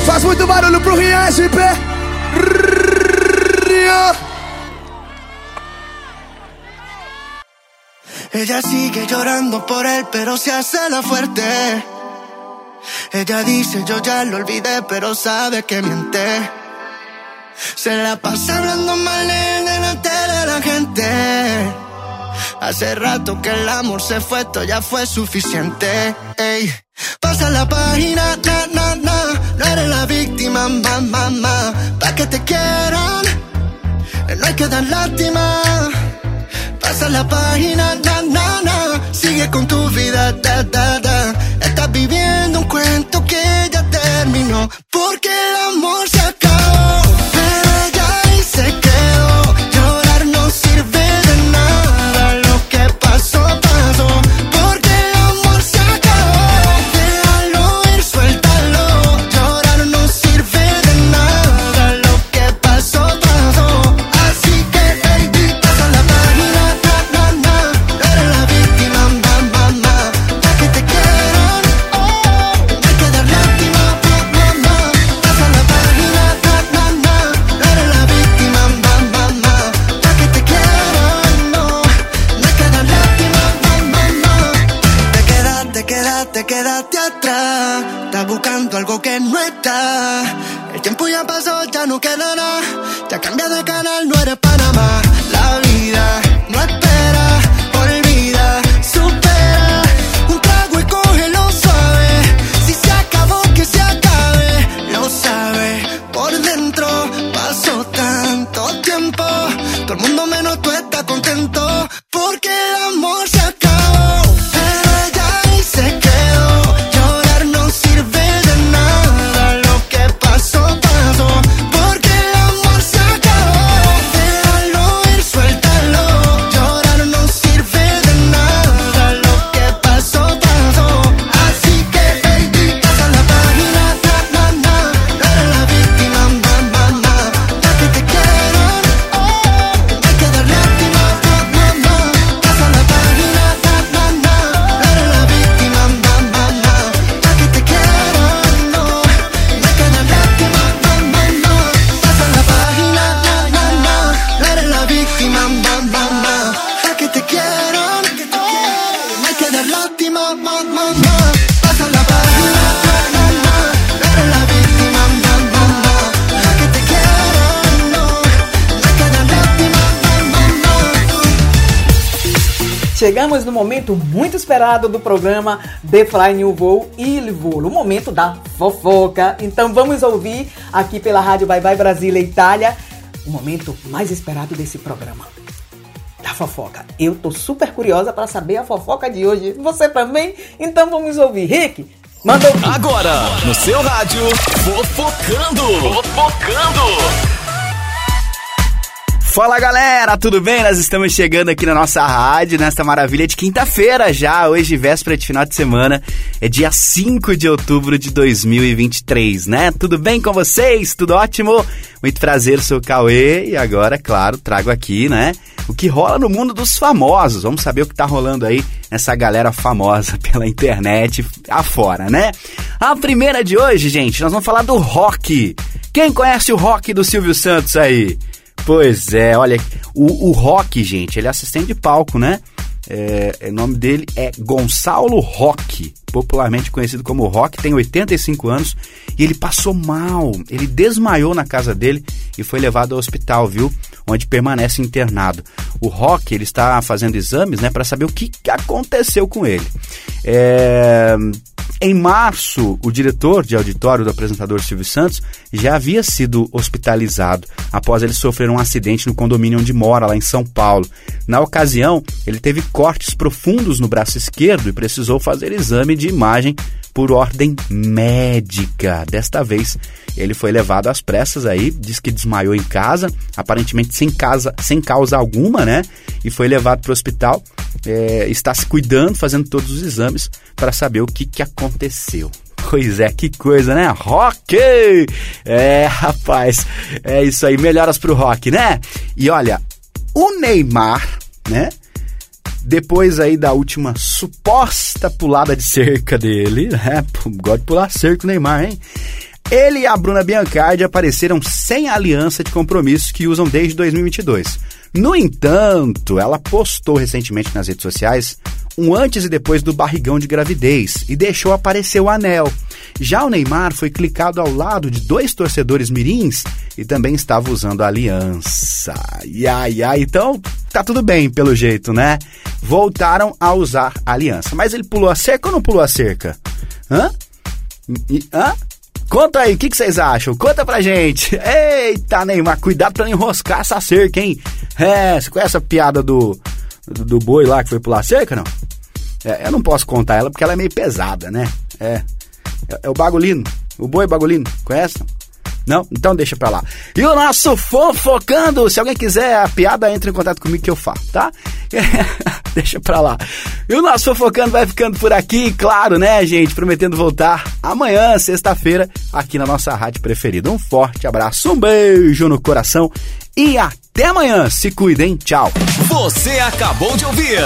Faz muito barulho pro Rian SP Ella sigue llorando por él, pero se hace la fuerte. Ella dice yo ya lo olvidé, pero sabe que miente. Se la pasa hablando mal él delante de la gente. Hace rato que el amor se fue, esto ya fue suficiente. Ey. Pasa la página, na, na, na. No eres la víctima, ma, ma, ma. Pa' que te quieran, no hay que dar lástima. Pasa la página, na, na. Sigue con tu vida, da, da, da. Estás viviendo un cuento que ya terminó. Porque el amor momento muito esperado do programa The Fly New Voo e Voo, o momento da fofoca. Então vamos ouvir aqui pela Rádio Vai Vai Brasília Itália, o momento mais esperado desse programa. Da fofoca. Eu tô super curiosa para saber a fofoca de hoje. Você também? Então vamos ouvir. Rick, manda ouvir. Agora, no seu rádio, fofocando. Fofocando. Fala galera, tudo bem? Nós estamos chegando aqui na nossa rádio, nesta maravilha de quinta-feira já, hoje véspera de final de semana, é dia 5 de outubro de 2023, né? Tudo bem com vocês? Tudo ótimo? Muito prazer, sou o Cauê e agora, claro, trago aqui, né? O que rola no mundo dos famosos. Vamos saber o que tá rolando aí nessa galera famosa pela internet afora, né? A primeira de hoje, gente, nós vamos falar do rock. Quem conhece o rock do Silvio Santos aí? Pois é, olha, o, o Rock, gente, ele é assistente de palco, né? É, o nome dele é Gonçalo Rock, popularmente conhecido como Rock, tem 85 anos e ele passou mal. Ele desmaiou na casa dele e foi levado ao hospital, viu? Onde permanece internado. O Rock, ele está fazendo exames, né, para saber o que aconteceu com ele. É, em março, o diretor de auditório do apresentador Silvio Santos já havia sido hospitalizado após ele sofrer um acidente no condomínio onde mora, lá em São Paulo. Na ocasião, ele teve cortes profundos no braço esquerdo e precisou fazer exame de imagem por ordem médica. Desta vez, ele foi levado às pressas aí, diz que desmaiou em casa, aparentemente sem, casa, sem causa alguma, né? E foi levado para o hospital. É, está se cuidando, fazendo todos os exames para saber o que, que aconteceu. Pois é, que coisa, né? Rock! É, rapaz, é isso aí, melhoras pro rock, né? E olha, o Neymar, né? Depois aí da última suposta pulada de cerca dele, né? Gosta de pular cerca o Neymar, hein? Ele e a Bruna Biancardi apareceram sem aliança de compromisso que usam desde 2022. No entanto, ela postou recentemente nas redes sociais um antes e depois do barrigão de gravidez e deixou aparecer o anel. Já o Neymar foi clicado ao lado de dois torcedores mirins e também estava usando a aliança. Ai, ai, então tá tudo bem pelo jeito, né? Voltaram a usar a aliança. Mas ele pulou a cerca ou não pulou a cerca? Hã? Hã? Conta aí, o que, que, vocês acham? Conta pra gente. Eita, Neymar, cuidado pra não enroscar essa cerca, hein? É, você conhece a piada do, do, do boi lá que foi pular cerca, não? É, eu não posso contar ela porque ela é meio pesada, né? É. É, é o bagulino. O boi bagulino. Conhece? Não? Então deixa pra lá. E o nosso fofocando, se alguém quiser a piada, entre em contato comigo que eu faço, tá? deixa pra lá. E o nosso fofocando vai ficando por aqui, claro, né, gente? Prometendo voltar amanhã, sexta-feira, aqui na nossa rádio preferida. Um forte abraço, um beijo no coração e até amanhã. Se cuidem, tchau. Você acabou de ouvir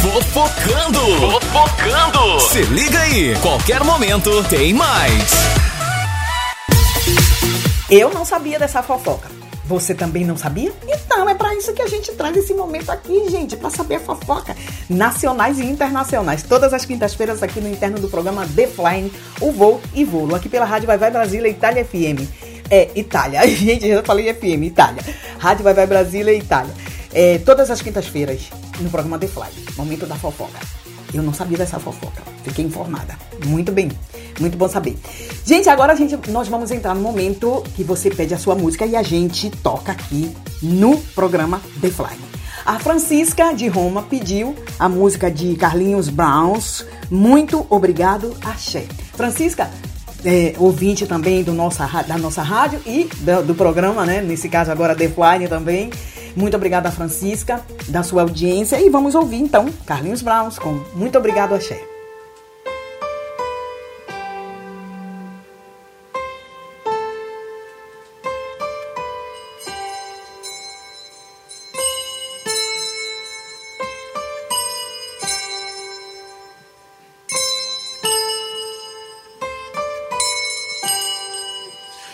Fofocando. Fofocando. Se liga aí, qualquer momento tem mais. Eu não sabia dessa fofoca. Você também não sabia? Então é para isso que a gente traz esse momento aqui, gente, para saber a fofoca nacionais e internacionais. Todas as quintas-feiras aqui no interno do programa The Flying, o voo e voo, aqui pela Rádio Vai Vai Brasília Itália FM. É, Itália. Gente, já falei FM, Itália. Rádio Vai Vai Brasília Itália. É, todas as quintas-feiras no programa The Fly, momento da fofoca. Eu não sabia dessa fofoca. Fiquei informada. Muito bem. Muito bom saber. Gente, agora a gente, nós vamos entrar no momento que você pede a sua música e a gente toca aqui no programa The Fly. A Francisca de Roma pediu a música de Carlinhos Browns. Muito obrigado, Axé. Francisca, é, ouvinte também do nossa, da nossa rádio e do, do, programa, né? Nesse caso agora Fly também. Muito obrigada, Francisca, da sua audiência. E vamos ouvir então Carlinhos Browns com Muito Obrigado, Axé.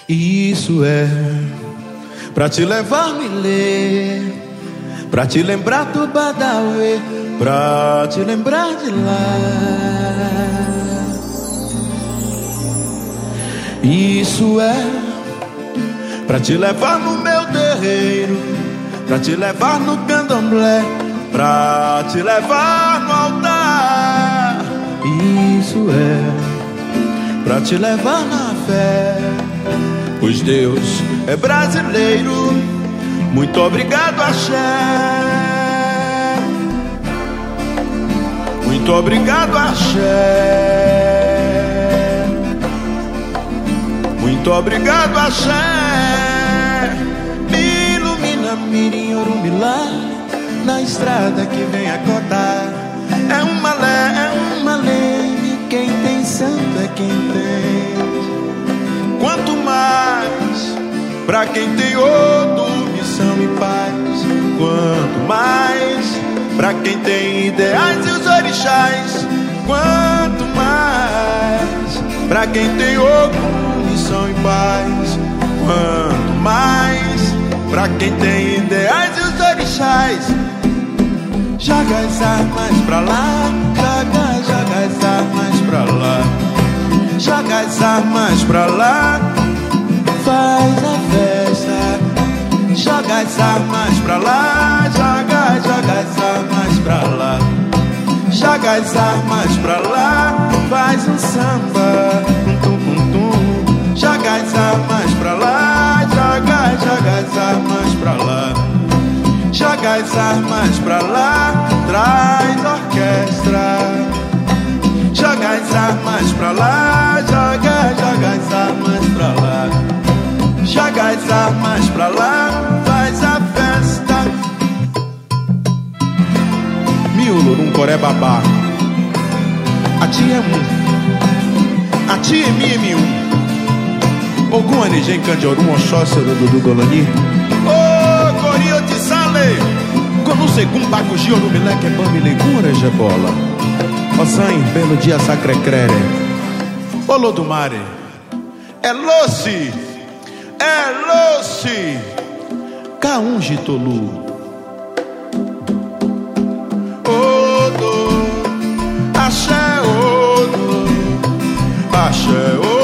Isso é pra te levar me ler, pra te lembrar do Badawi, pra te lembrar de lá. Isso é pra te levar no meu terreiro, pra te levar no candomblé, pra te levar no altar. Isso é pra te levar na fé. Pois Deus é brasileiro. Muito obrigado, Axé. Muito obrigado, Axé. Muito obrigado, Axé. Me ilumina, mirim, orumilá. Na estrada que vem a cotar. É uma lei, é uma lei. Quem tem santo é quem tem. Pra quem tem outro, missão e paz. Quanto mais pra quem tem ideais e os orixás. Quanto mais pra quem tem outro, missão e paz. Quanto mais pra quem tem ideais e os orixás. Joga as armas pra lá, joga, joga as armas pra lá. Joga as armas pra lá, faz a. Joga as armas pra lá, joga, joga as armas pra lá. Joga as armas pra lá, faz um samba. Tum, tum, tum. Joga as armas pra lá, joga, joga as armas pra lá. Joga as armas pra lá, traz orquestra. Joga as armas pra lá, joga, joga as armas pra lá. Joga as armas pra lá, Num coré babá. A tia é um. A tia é mimi um. Ogum anigem candiorum do do golani. Ô, corio de sale. Quando segundo bacugi no mileque é bambi legura jebola. Ossan, belo dia sacrecrere. Olô do mare. É loce. É loce. K1 Gitolu. Axé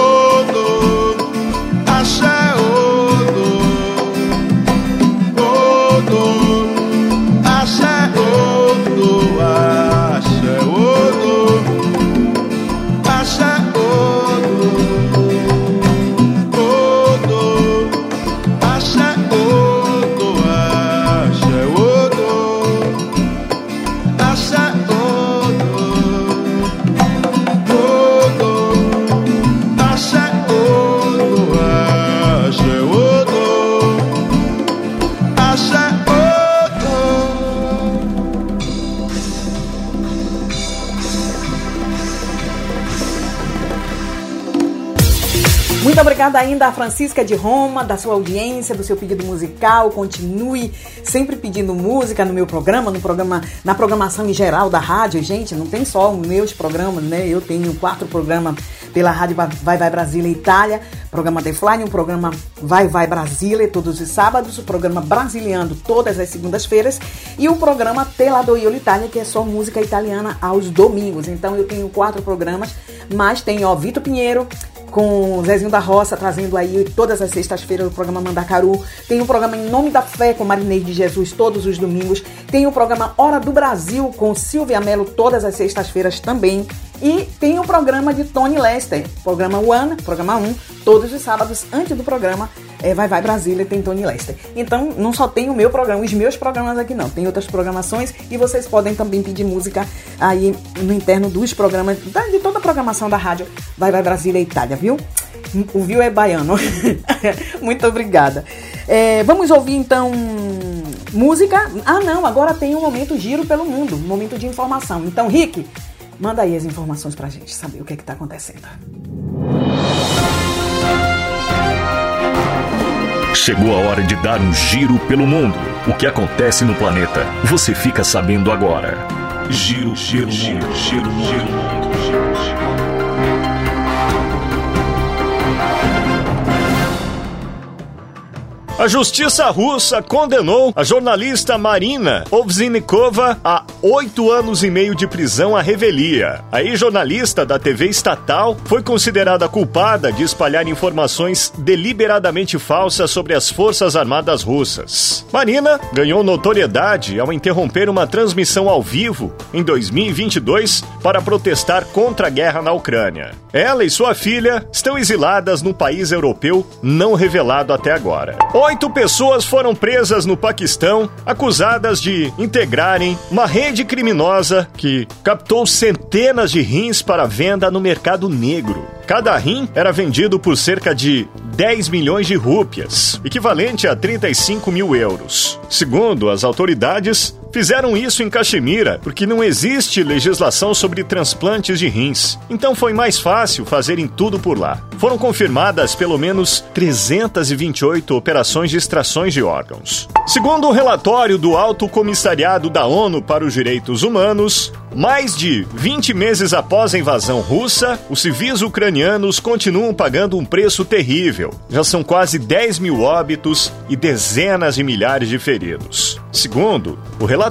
obrigada ainda a Francisca de Roma, da sua audiência, do seu pedido musical. Continue sempre pedindo música no meu programa, no programa, na programação em geral da rádio. Gente, não tem só os meus programas, né? Eu tenho quatro programas pela rádio Vai Vai Brasília Itália, programa The Fly, um programa Vai Vai Brasília todos os sábados, o programa Brasiliando todas as segundas-feiras e o programa Telado Iolo Itália, que é só música italiana aos domingos. Então eu tenho quatro programas, mas tem ó Vitor Pinheiro, com Zezinho da Roça, trazendo aí todas as sextas-feiras o programa Mandacaru. Tem o programa Em Nome da Fé com Marinês de Jesus todos os domingos. Tem o programa Hora do Brasil com Silvia Mello todas as sextas-feiras também. E tem o programa de Tony Lester, programa One, programa 1, todos os sábados antes do programa é, Vai Vai Brasília tem Tony Lester. Então não só tem o meu programa, os meus programas aqui não, tem outras programações e vocês podem também pedir música aí no interno dos programas, de toda a programação da rádio Vai Vai Brasília Itália, viu? O viu é baiano. Muito obrigada. É, vamos ouvir então música. Ah, não, agora tem um momento giro pelo mundo, um momento de informação. Então, Rick, manda aí as informações pra gente saber o que é que tá acontecendo. Chegou a hora de dar um giro pelo mundo. O que acontece no planeta, você fica sabendo agora. Giro, giro, giro, giro, giro. A justiça russa condenou a jornalista Marina Ovzinikova a oito anos e meio de prisão à revelia. A ex-jornalista da TV estatal foi considerada culpada de espalhar informações deliberadamente falsas sobre as Forças Armadas Russas. Marina ganhou notoriedade ao interromper uma transmissão ao vivo em 2022 para protestar contra a guerra na Ucrânia. Ela e sua filha estão exiladas no país europeu não revelado até agora. Oito pessoas foram presas no Paquistão acusadas de integrarem uma rede criminosa que captou centenas de rins para venda no mercado negro. Cada rim era vendido por cerca de 10 milhões de rúpias, equivalente a 35 mil euros. Segundo as autoridades, fizeram isso em Caxemira porque não existe legislação sobre transplantes de rins. Então foi mais fácil fazerem tudo por lá. Foram confirmadas pelo menos 328 operações de extrações de órgãos. Segundo o relatório do Alto Comissariado da ONU para os Direitos Humanos, mais de 20 meses após a invasão russa, os civis ucranianos continuam pagando um preço terrível. Já são quase 10 mil óbitos e dezenas de milhares de feridos. Segundo o relatório,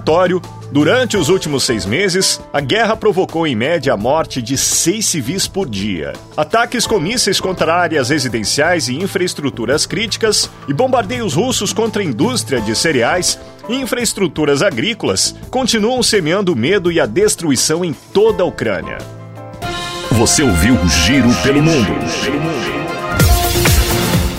Durante os últimos seis meses, a guerra provocou em média a morte de seis civis por dia. Ataques com mísseis contra áreas residenciais e infraestruturas críticas e bombardeios russos contra a indústria de cereais e infraestruturas agrícolas continuam semeando o medo e a destruição em toda a Ucrânia. Você ouviu Giro pelo Mundo.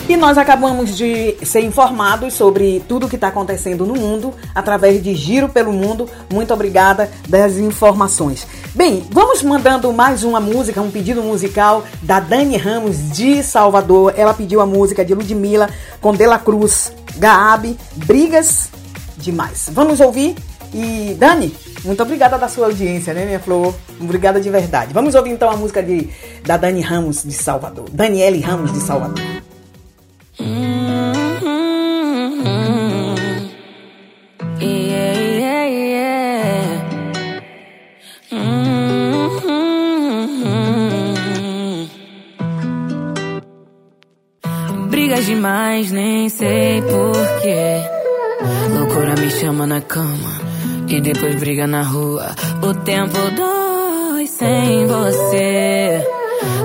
E nós acabamos de ser informados sobre tudo o que está acontecendo no mundo através de Giro pelo Mundo. Muito obrigada das informações. Bem, vamos mandando mais uma música, um pedido musical da Dani Ramos de Salvador. Ela pediu a música de Ludmilla com Dela Cruz, Gaab, Brigas Demais. Vamos ouvir? E Dani, muito obrigada da sua audiência, né, minha flor? Obrigada de verdade. Vamos ouvir então a música de, da Dani Ramos de Salvador. Daniele Ramos de Salvador. Brigas demais, nem sei porquê. Loucura me chama na cama e depois briga na rua. O tempo dói sem você.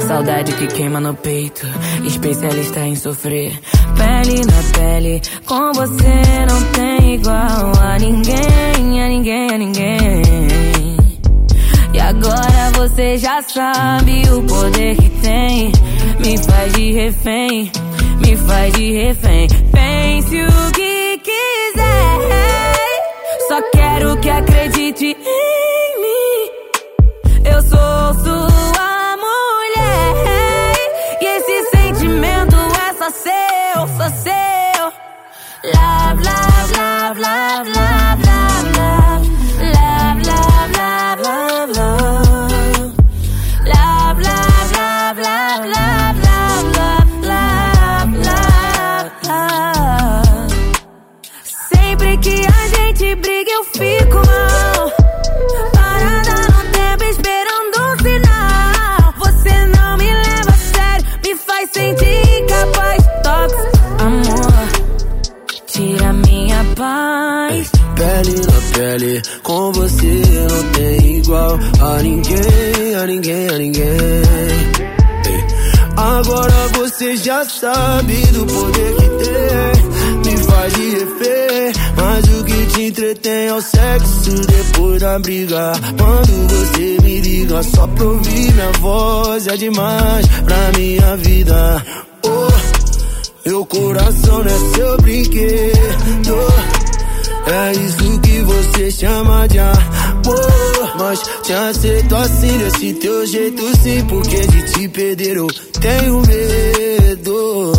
Saudade que queima no peito, especialista em sofrer. Pele na pele, com você não tem igual a ninguém, a ninguém, a ninguém. E agora você já sabe o poder que tem. Me faz de refém, me faz de refém. Pense o que quiser, só quero que acredite em mim. Eu sou sua for sale. Love, love, love, love. live. Pele com você não tem igual a ninguém, a ninguém, a ninguém. Agora você já sabe do poder que tem, me faz de refém. Mas o que te entretém é o sexo depois da briga. Quando você me liga só pra ouvir minha voz, é demais pra minha vida. Oh, meu coração não é seu brinquedo. É isso que você chama de amor. Mas te aceito assim, desse teu jeito sim Porque de te perder eu tenho medo.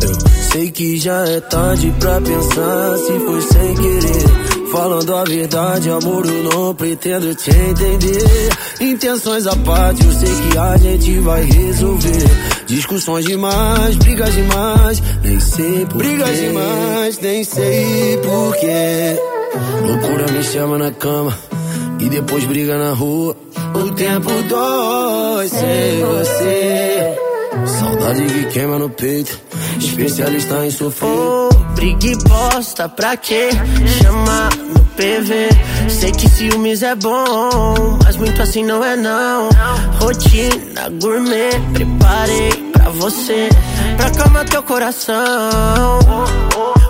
Eu sei que já é tarde pra pensar se foi sem querer Falando a verdade, amor, eu não pretendo te entender Intenções à parte, eu sei que a gente vai resolver Discussões demais, brigas demais, nem sei por Brigas demais, nem sei porquê. Loucura me chama na cama e depois briga na rua. O tempo dói sem você. Saudade que queima no peito, especialista em sofrer. Briga e bosta, pra quê? Chamar no PV. Sei que ciúmes é bom, mas muito assim não é não. Rotina gourmet, preparei pra você, pra calmar teu coração.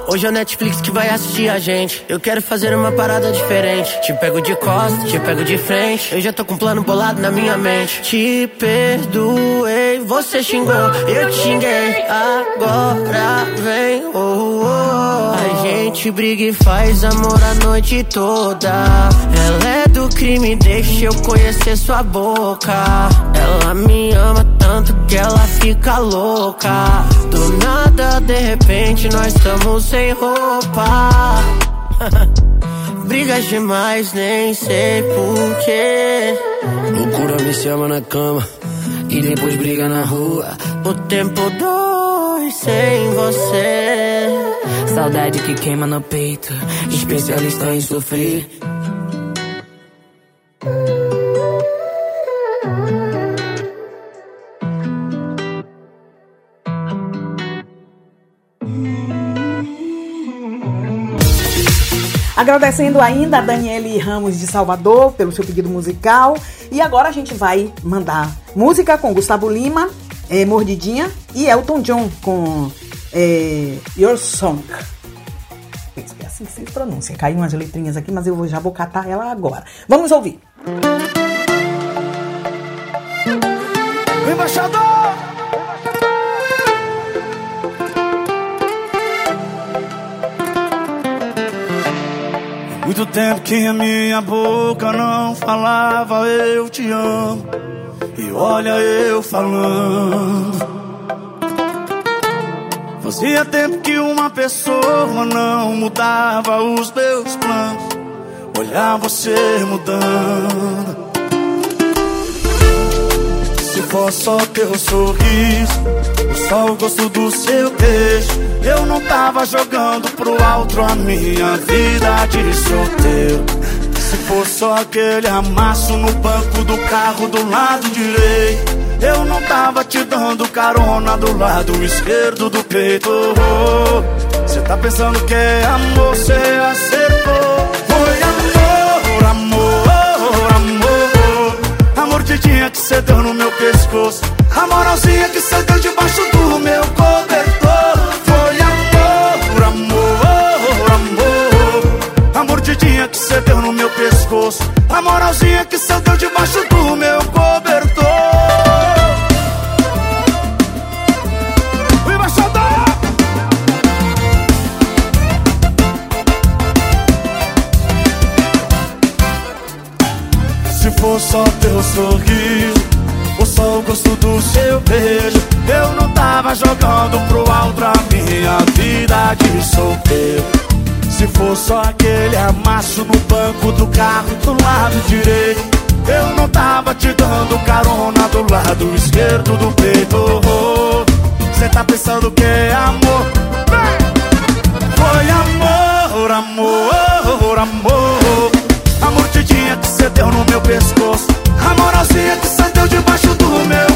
Hoje é o Netflix que vai assistir a gente. Eu quero fazer uma parada diferente. Te pego de costas, te pego de frente. Eu já tô com um plano bolado na minha mente. Te perdoei, você xingou, eu te xinguei. Agora vem, oh, oh. A gente briga e faz amor a noite toda. Ela é do crime, deixa eu conhecer sua boca. Ela me ama tanto que ela fica louca. Do nada, de repente, nós estamos sem roupa. Brigas demais, nem sei porquê. Loucura me chama na cama e depois briga na rua. O tempo dois sem você. Saudade que queima no peito, especialista em sofrer. Agradecendo ainda a Daniele Ramos de Salvador pelo seu pedido musical. E agora a gente vai mandar música com Gustavo Lima, é, Mordidinha, e Elton John com é, Your Song. É assim que se pronuncia. Caiu umas letrinhas aqui, mas eu vou, já vou catar ela agora. Vamos ouvir. Embaixador! Muito tempo que a minha boca não falava eu te amo. E olha eu falando. Fazia tempo que uma pessoa não mudava os meus planos. Olhar você mudando. Se for só teu sorriso, só o gosto do seu beijo. Eu não tava jogando pro alto a minha vida de solteiro. Se for só aquele amasso no banco do carro do lado direito, eu não tava te dando carona do lado esquerdo do peito. Cê tá pensando que é amor, cê acertou. Foi amor, amor, amor. A mordidinha que cê deu no meu pescoço. A moralzinha que deu debaixo do meu cobertor. mordidinha que cê deu no meu pescoço A moralzinha que cê deu debaixo do meu cobertor embaixador! Se for só teu sorriso seu beijo. Eu não tava jogando pro alto a minha vida de solteiro. Se for só aquele amasso no banco do carro do lado direito Eu não tava te dando carona do lado esquerdo do peito. Cê tá pensando que é amor? Foi amor, amor, amor. A mordidinha que cê deu no meu pescoço. A moralzinha que cê deu debaixo do meu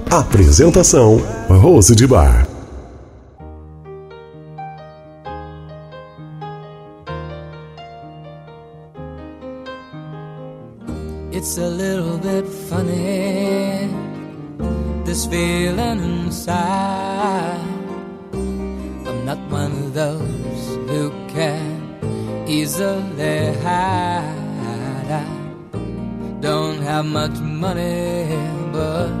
Apresentação: Rose de Bar. It's a little bit funny, this feeling inside. I'm not one of those who can easily hide. I don't have much money, but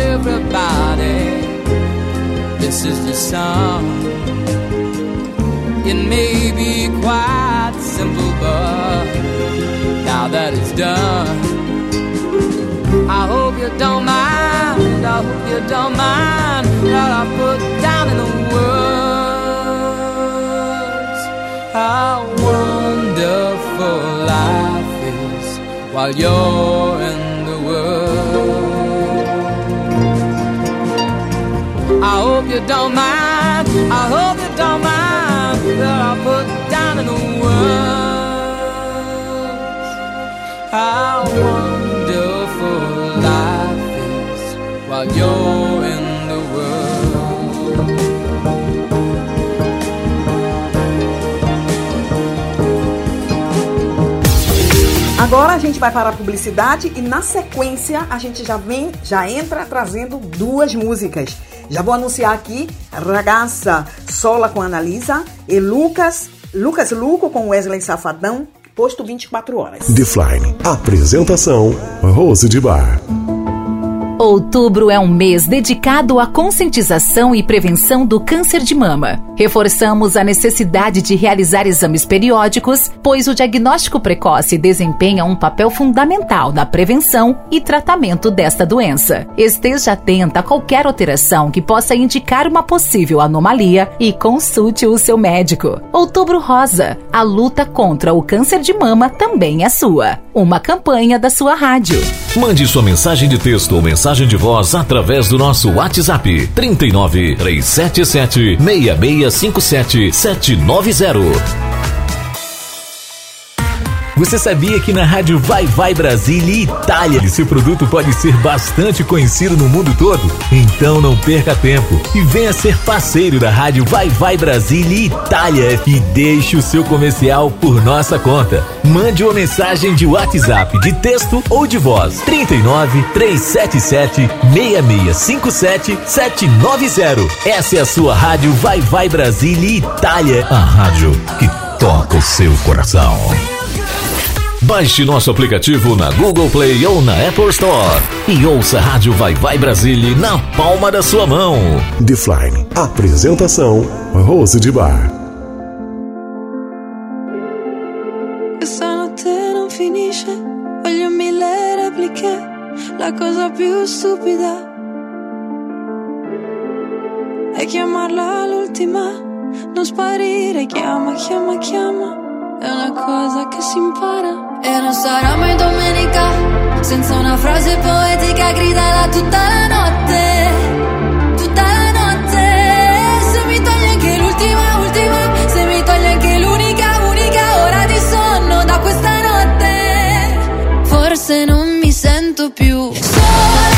everybody this is the song. It may be quite simple, but now that it's done, I hope you don't mind. I hope you don't mind that I put down in the words how wonderful life is while you're in I hope you don't mind. I hope you don't mind that I put down in the words how wonderful life is while you're in. Agora a gente vai para a publicidade e na sequência a gente já vem, já entra trazendo duas músicas. Já vou anunciar aqui Ragaça Sola com Analisa e Lucas, Lucas Luco com Wesley Safadão, posto 24 horas. Defline. Apresentação: Rose de Bar. Outubro é um mês dedicado à conscientização e prevenção do câncer de mama. Reforçamos a necessidade de realizar exames periódicos, pois o diagnóstico precoce desempenha um papel fundamental na prevenção e tratamento desta doença. Esteja atenta a qualquer alteração que possa indicar uma possível anomalia e consulte o seu médico. Outubro Rosa. A luta contra o câncer de mama também é sua. Uma campanha da sua rádio. Mande sua mensagem de texto ou mensagem de voz através do nosso WhatsApp 39 377 6657 790. Você sabia que na rádio Vai Vai Brasília e Itália seu produto pode ser bastante conhecido no mundo todo? Então não perca tempo e venha ser parceiro da rádio Vai Vai Brasília Itália e deixe o seu comercial por nossa conta. Mande uma mensagem de WhatsApp de texto ou de voz 39 377 6657 790. Essa é a sua rádio Vai Vai Brasília Itália, a rádio que toca o seu coração. Baixe nosso aplicativo na Google Play ou na Apple Store e ouça a Rádio Vai Vai Brasília na palma da sua mão. Defline. Apresentação: Rose de Bar. Questa notte non finisce, voglio mille repliche, la cosa più stupida è chiamarla l'ultima non sparire, chiama, chiama, chiama, è una cosa che si impara. E non sarà mai domenica, senza una frase poetica gridala tutta la notte, tutta la notte. Se mi togli anche l'ultima, ultima, se mi togli anche l'unica, unica ora di sonno da questa notte, forse non mi sento più sola,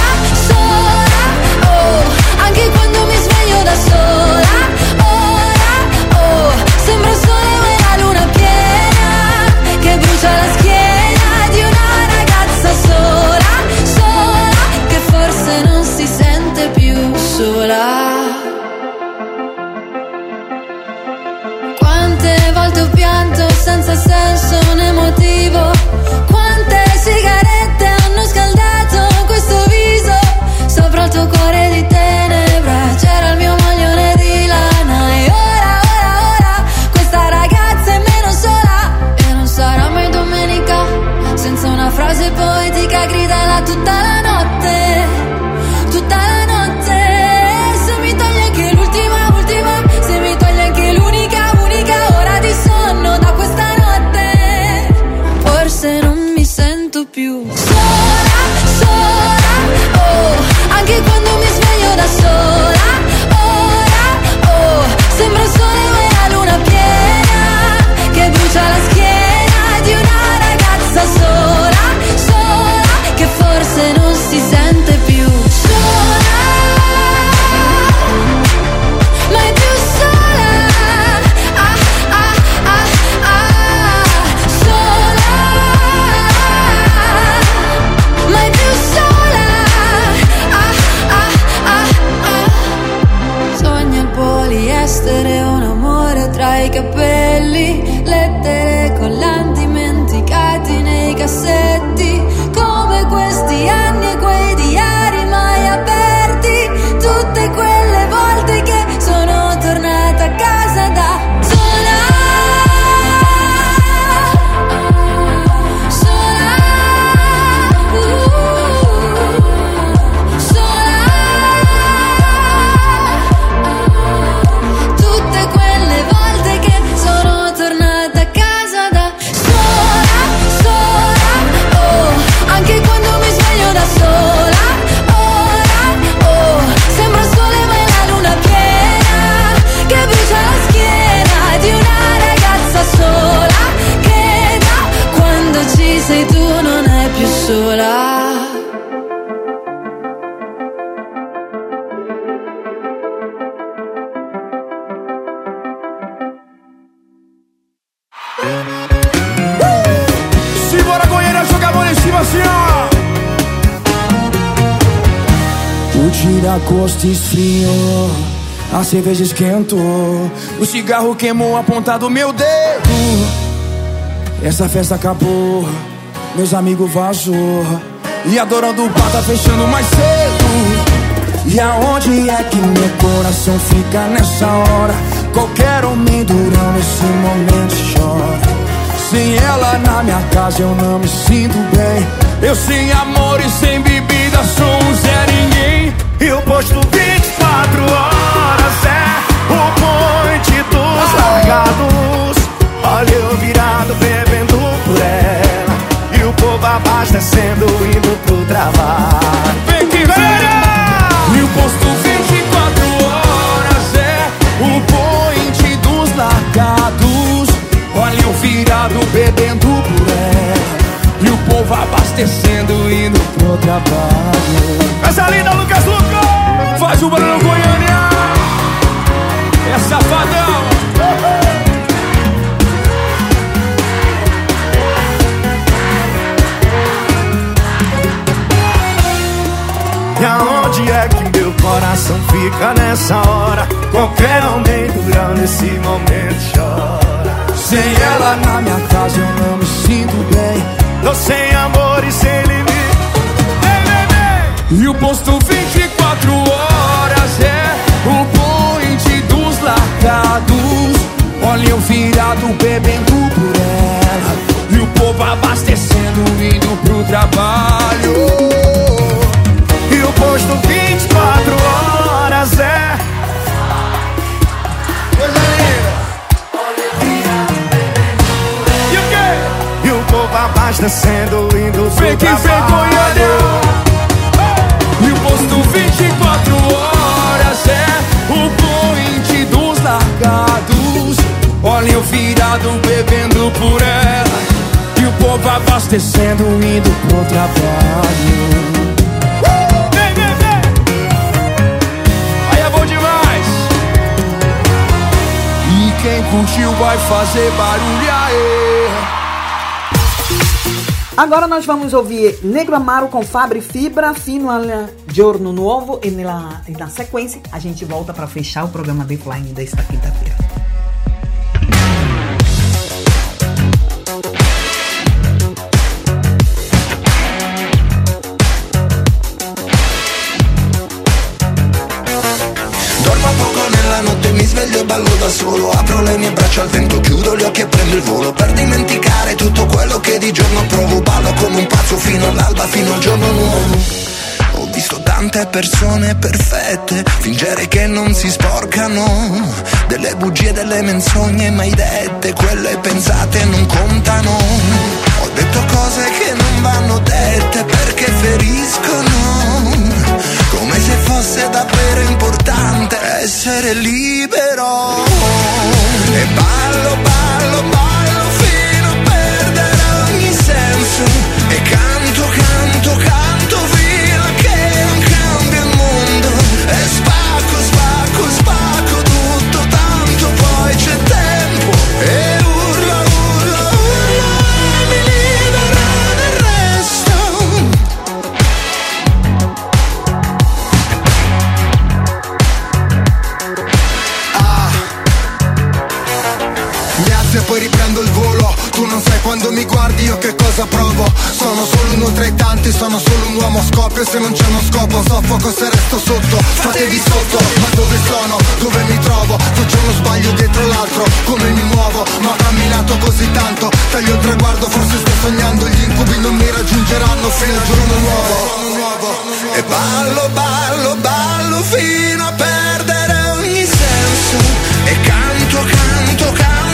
cerveja esquentou, o cigarro queimou a ponta do meu dedo. Essa festa acabou, meus amigos vazou, e a dona do bar tá fechando mais cedo. E aonde é que meu coração fica nessa hora? Qualquer homem durão nesse momento chora. Sem ela na minha casa eu não me sinto bem. Eu sem amor e sem bebida sou um Zé Ninguém. E o posto 24 horas é o ponte dos largados. Olha eu virado bebendo por ela. E o povo abastecendo indo pro trabalho. Vem que vem! E o posto 24 horas é o point dos largados. Olha eu virado bebendo por ela. E o povo abastecendo indo pro trabalho. Essa linda Lucas Lucas! Faz o barulho Goiânia! É safadão! E aonde é que meu coração fica nessa hora? Qualquer homem durão nesse momento chora. Sem ela na minha casa eu não me sinto bem. Tô sem amor e sem limite. E o posto 24 horas é o pecados. Olha eu virado bebendo por ela. E o povo abastecendo, indo pro trabalho. E o posto 24 horas é. Moçarina, olhem virado bebendo por ela, E o povo abastecendo, indo pro trabalho. Virado bebendo por ela. E o povo abastecendo, indo pro trabalho. Vem, vem, vem! Aí é bom demais! E quem curtiu vai fazer barulho aí. Agora nós vamos ouvir Negro Amaro com Fabri Fibra, Fino al Giorno Nuovo e na, e na sequência a gente volta para fechar o programa The Flying desta quinta-feira. Braccia al vento, chiudo gli occhi e prendo il volo. Per dimenticare tutto quello che di giorno provo Ballo come un pazzo fino all'alba, fino al giorno nuovo. Ho visto tante persone perfette fingere che non si sporcano. Delle bugie, delle menzogne mai dette Quelle pensate non contano. Ho detto cose che non vanno dette perché feriscono fosse davvero importante essere libero. E ballo, ballo, mi guardi io che cosa provo Sono solo uno tra i tanti, sono solo un uomo Scoppio se non c'è uno scopo Soffoco se resto sotto Fatevi sotto, ma dove sono? Dove mi trovo? Faccio uno sbaglio dietro l'altro Come mi muovo? Ma ho camminato così tanto Taglio il traguardo, forse sto sognando Gli incubi non mi raggiungeranno fino al giorno nuovo E ballo, ballo, ballo fino a perdere ogni senso E canto, canto, canto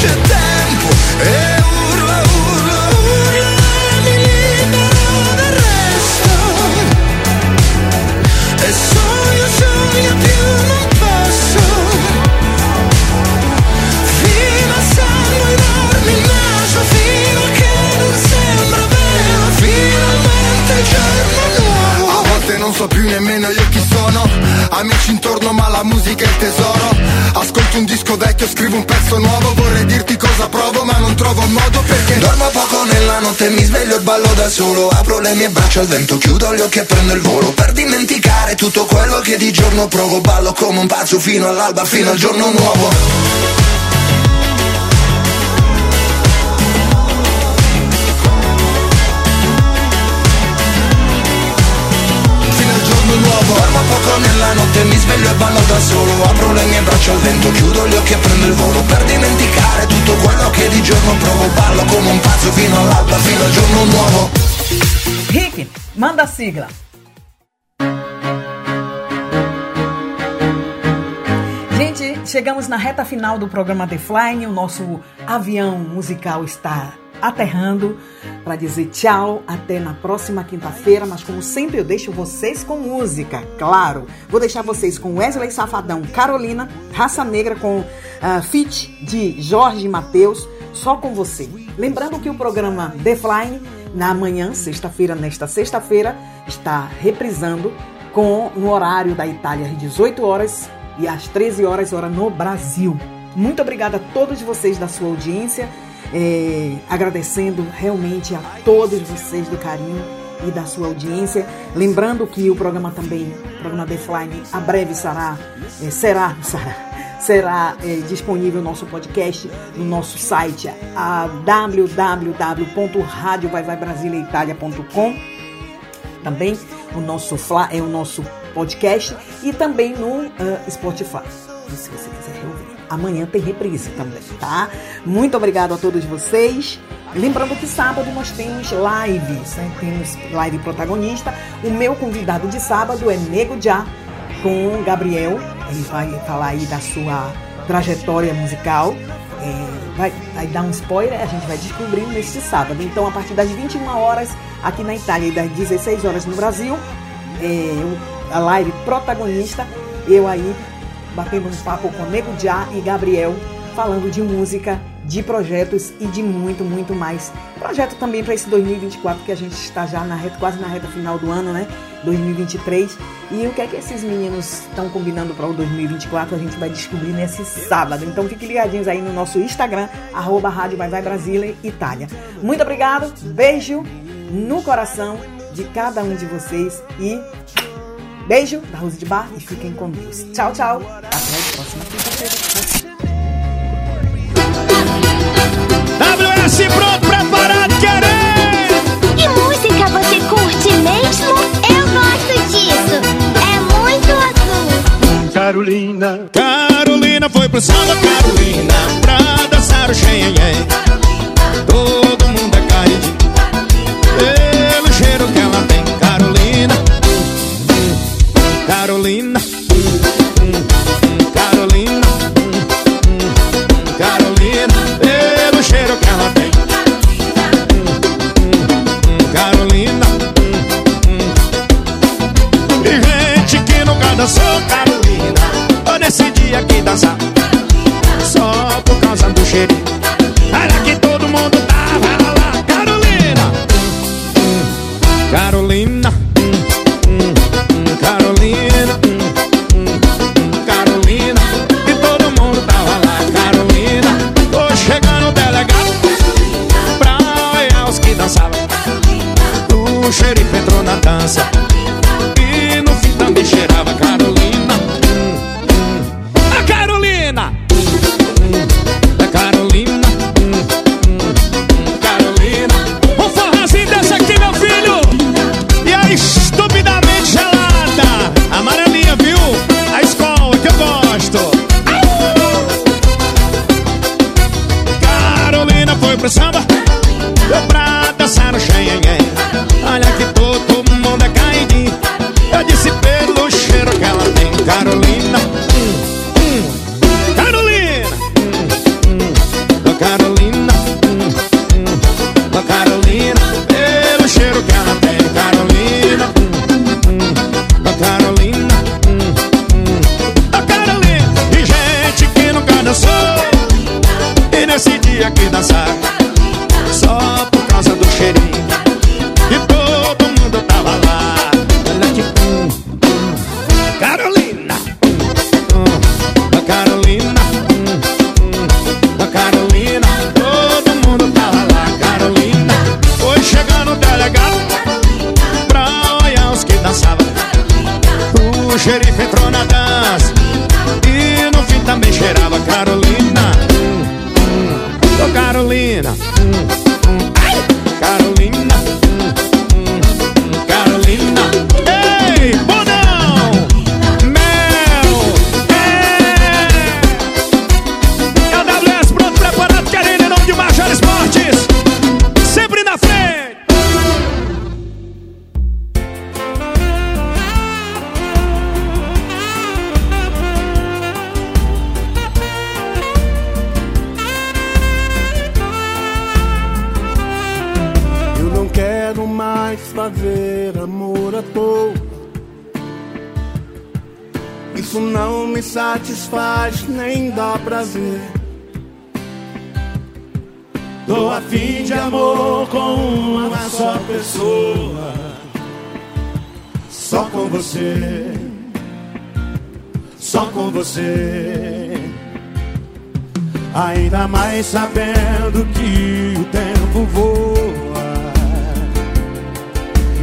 c'è tempo E urlo, urlo, urlo mi libero del resto E sogno, sogno più non posso Fino a sangue darmi il naso Fino a che non sembra vero Finalmente il giorno nuovo. A volte non so più nemmeno io chi sono Amici intorno ma la musica è il tesoro. Ascolto un disco vecchio, scrivo un pezzo nuovo. Vorrei dirti cosa provo ma non trovo modo perché Dormo poco nella notte, mi sveglio e ballo da solo. Apro le mie braccia al vento, chiudo gli occhi e prendo il volo. Per dimenticare tutto quello che di giorno provo Ballo come un pazzo fino all'alba, fino al giorno nuovo nuovo Dormo poco nella notte, mi sveglio e ballo da solo Apro le mie braccia al vento, chiudo gli occhi e prendo il volo Per dimenticare tutto quello che di giorno provo Ballo come un pazzo fino all'alba, fino al giorno nuovo Rick, manda sigla. Gente, chegamos na reta final do programa The Flying. O nosso avião musical está aterrando para dizer tchau até na próxima quinta-feira, mas como sempre eu deixo vocês com música, claro. Vou deixar vocês com Wesley Safadão, Carolina, Raça Negra com uh, Fit de Jorge Mateus, só com você. Lembrando que o programa The Flying na manhã, sexta-feira, nesta sexta-feira, está reprisando com no horário da Itália às 18 horas e às 13 horas hora no Brasil. Muito obrigada a todos vocês da sua audiência, é, agradecendo realmente a todos vocês do carinho e da sua audiência. Lembrando que o programa também, o programa The Flying, a breve será, é, será, será, será é, disponível no nosso podcast, no nosso site, a www.radiovaivaibrasiliaitalia.com também o nosso fla, é o nosso podcast e também no uh, Spotify. Se você quiser. Amanhã tem reprise também, tá? Muito obrigado a todos vocês. Lembrando que sábado nós temos lives, né? Temos live protagonista. O meu convidado de sábado é Nego Já com Gabriel Ele vai falar aí da sua trajetória musical. É, vai, vai dar um spoiler, a gente vai descobrir neste sábado. Então, a partir das 21 horas aqui na Itália e das 16 horas no Brasil, é, a live protagonista, eu aí batendo um papo com Nego Já e Gabriel, falando de música, de projetos e de muito, muito mais. Projeto também para esse 2024 que a gente está já na reta, quase na reta final do ano, né? 2023. E o que é que esses meninos estão combinando para o 2024 a gente vai descobrir nesse sábado. Então fiquem ligadinhos aí no nosso Instagram, arroba Rádio Vai Vai Brasília Itália. Muito obrigado, beijo no coração de cada um de vocês e beijo da Rose de Bar e fiquem com Deus. Tchau, tchau. Até a próxima quinta-feira. WS pronto, preparado, querendo! Que música você curte mesmo? Eu gosto disso. É muito azul. Carolina, Carolina foi pro samba, Carolina, pra dançar o xenhen. Todo mundo é caidinho,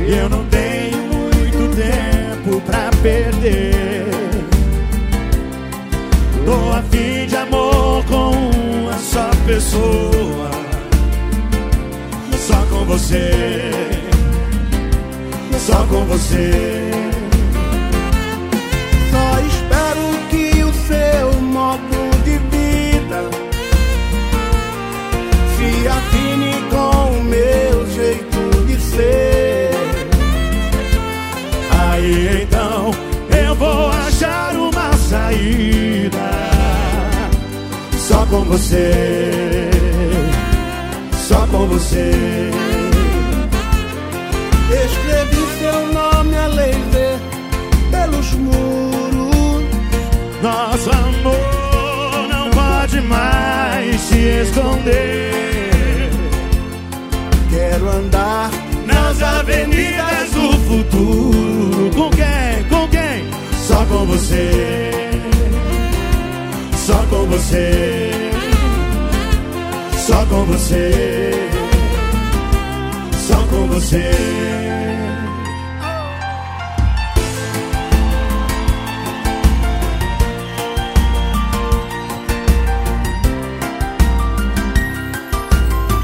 Eu não tenho muito tempo pra perder. Tô a fim de amor com uma só pessoa. Só com você. Só com você. Só espero que o seu modo de vida se você, só com você. Escrevi seu nome a ver pelos muros. Nosso amor não pode mais se esconder. Quero andar nas avenidas do futuro. Com quem? Com quem? Só com você. Só com você. Com você. Só com você.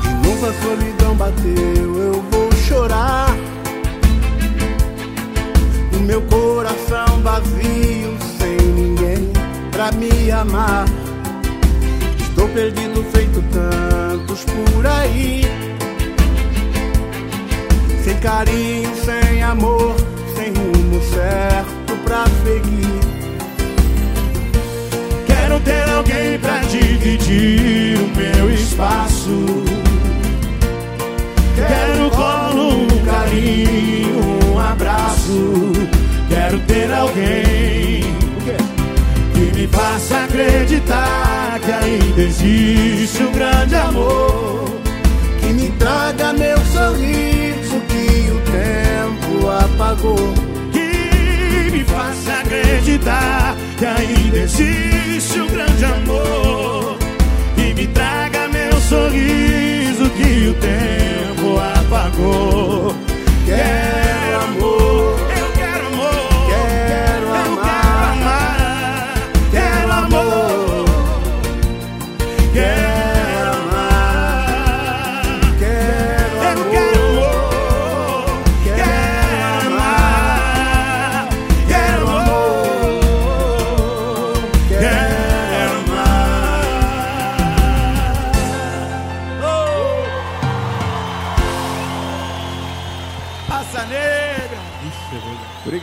De novo a solidão bateu, eu vou chorar. O meu coração vazio, sem ninguém pra me amar. Estou perdido, feito por aí. Sem carinho, sem amor, sem rumo certo pra seguir. Quero ter alguém pra dividir o meu espaço. Quero um colo, um carinho, um abraço. Quero ter alguém que me faça acreditar que ainda existe um grande amor. Que me traga meu sorriso que o tempo apagou. Que me faça acreditar que ainda existe um grande amor. Que me traga meu sorriso que o tempo apagou. Quero amor.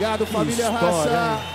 Obrigado, família História, Raça.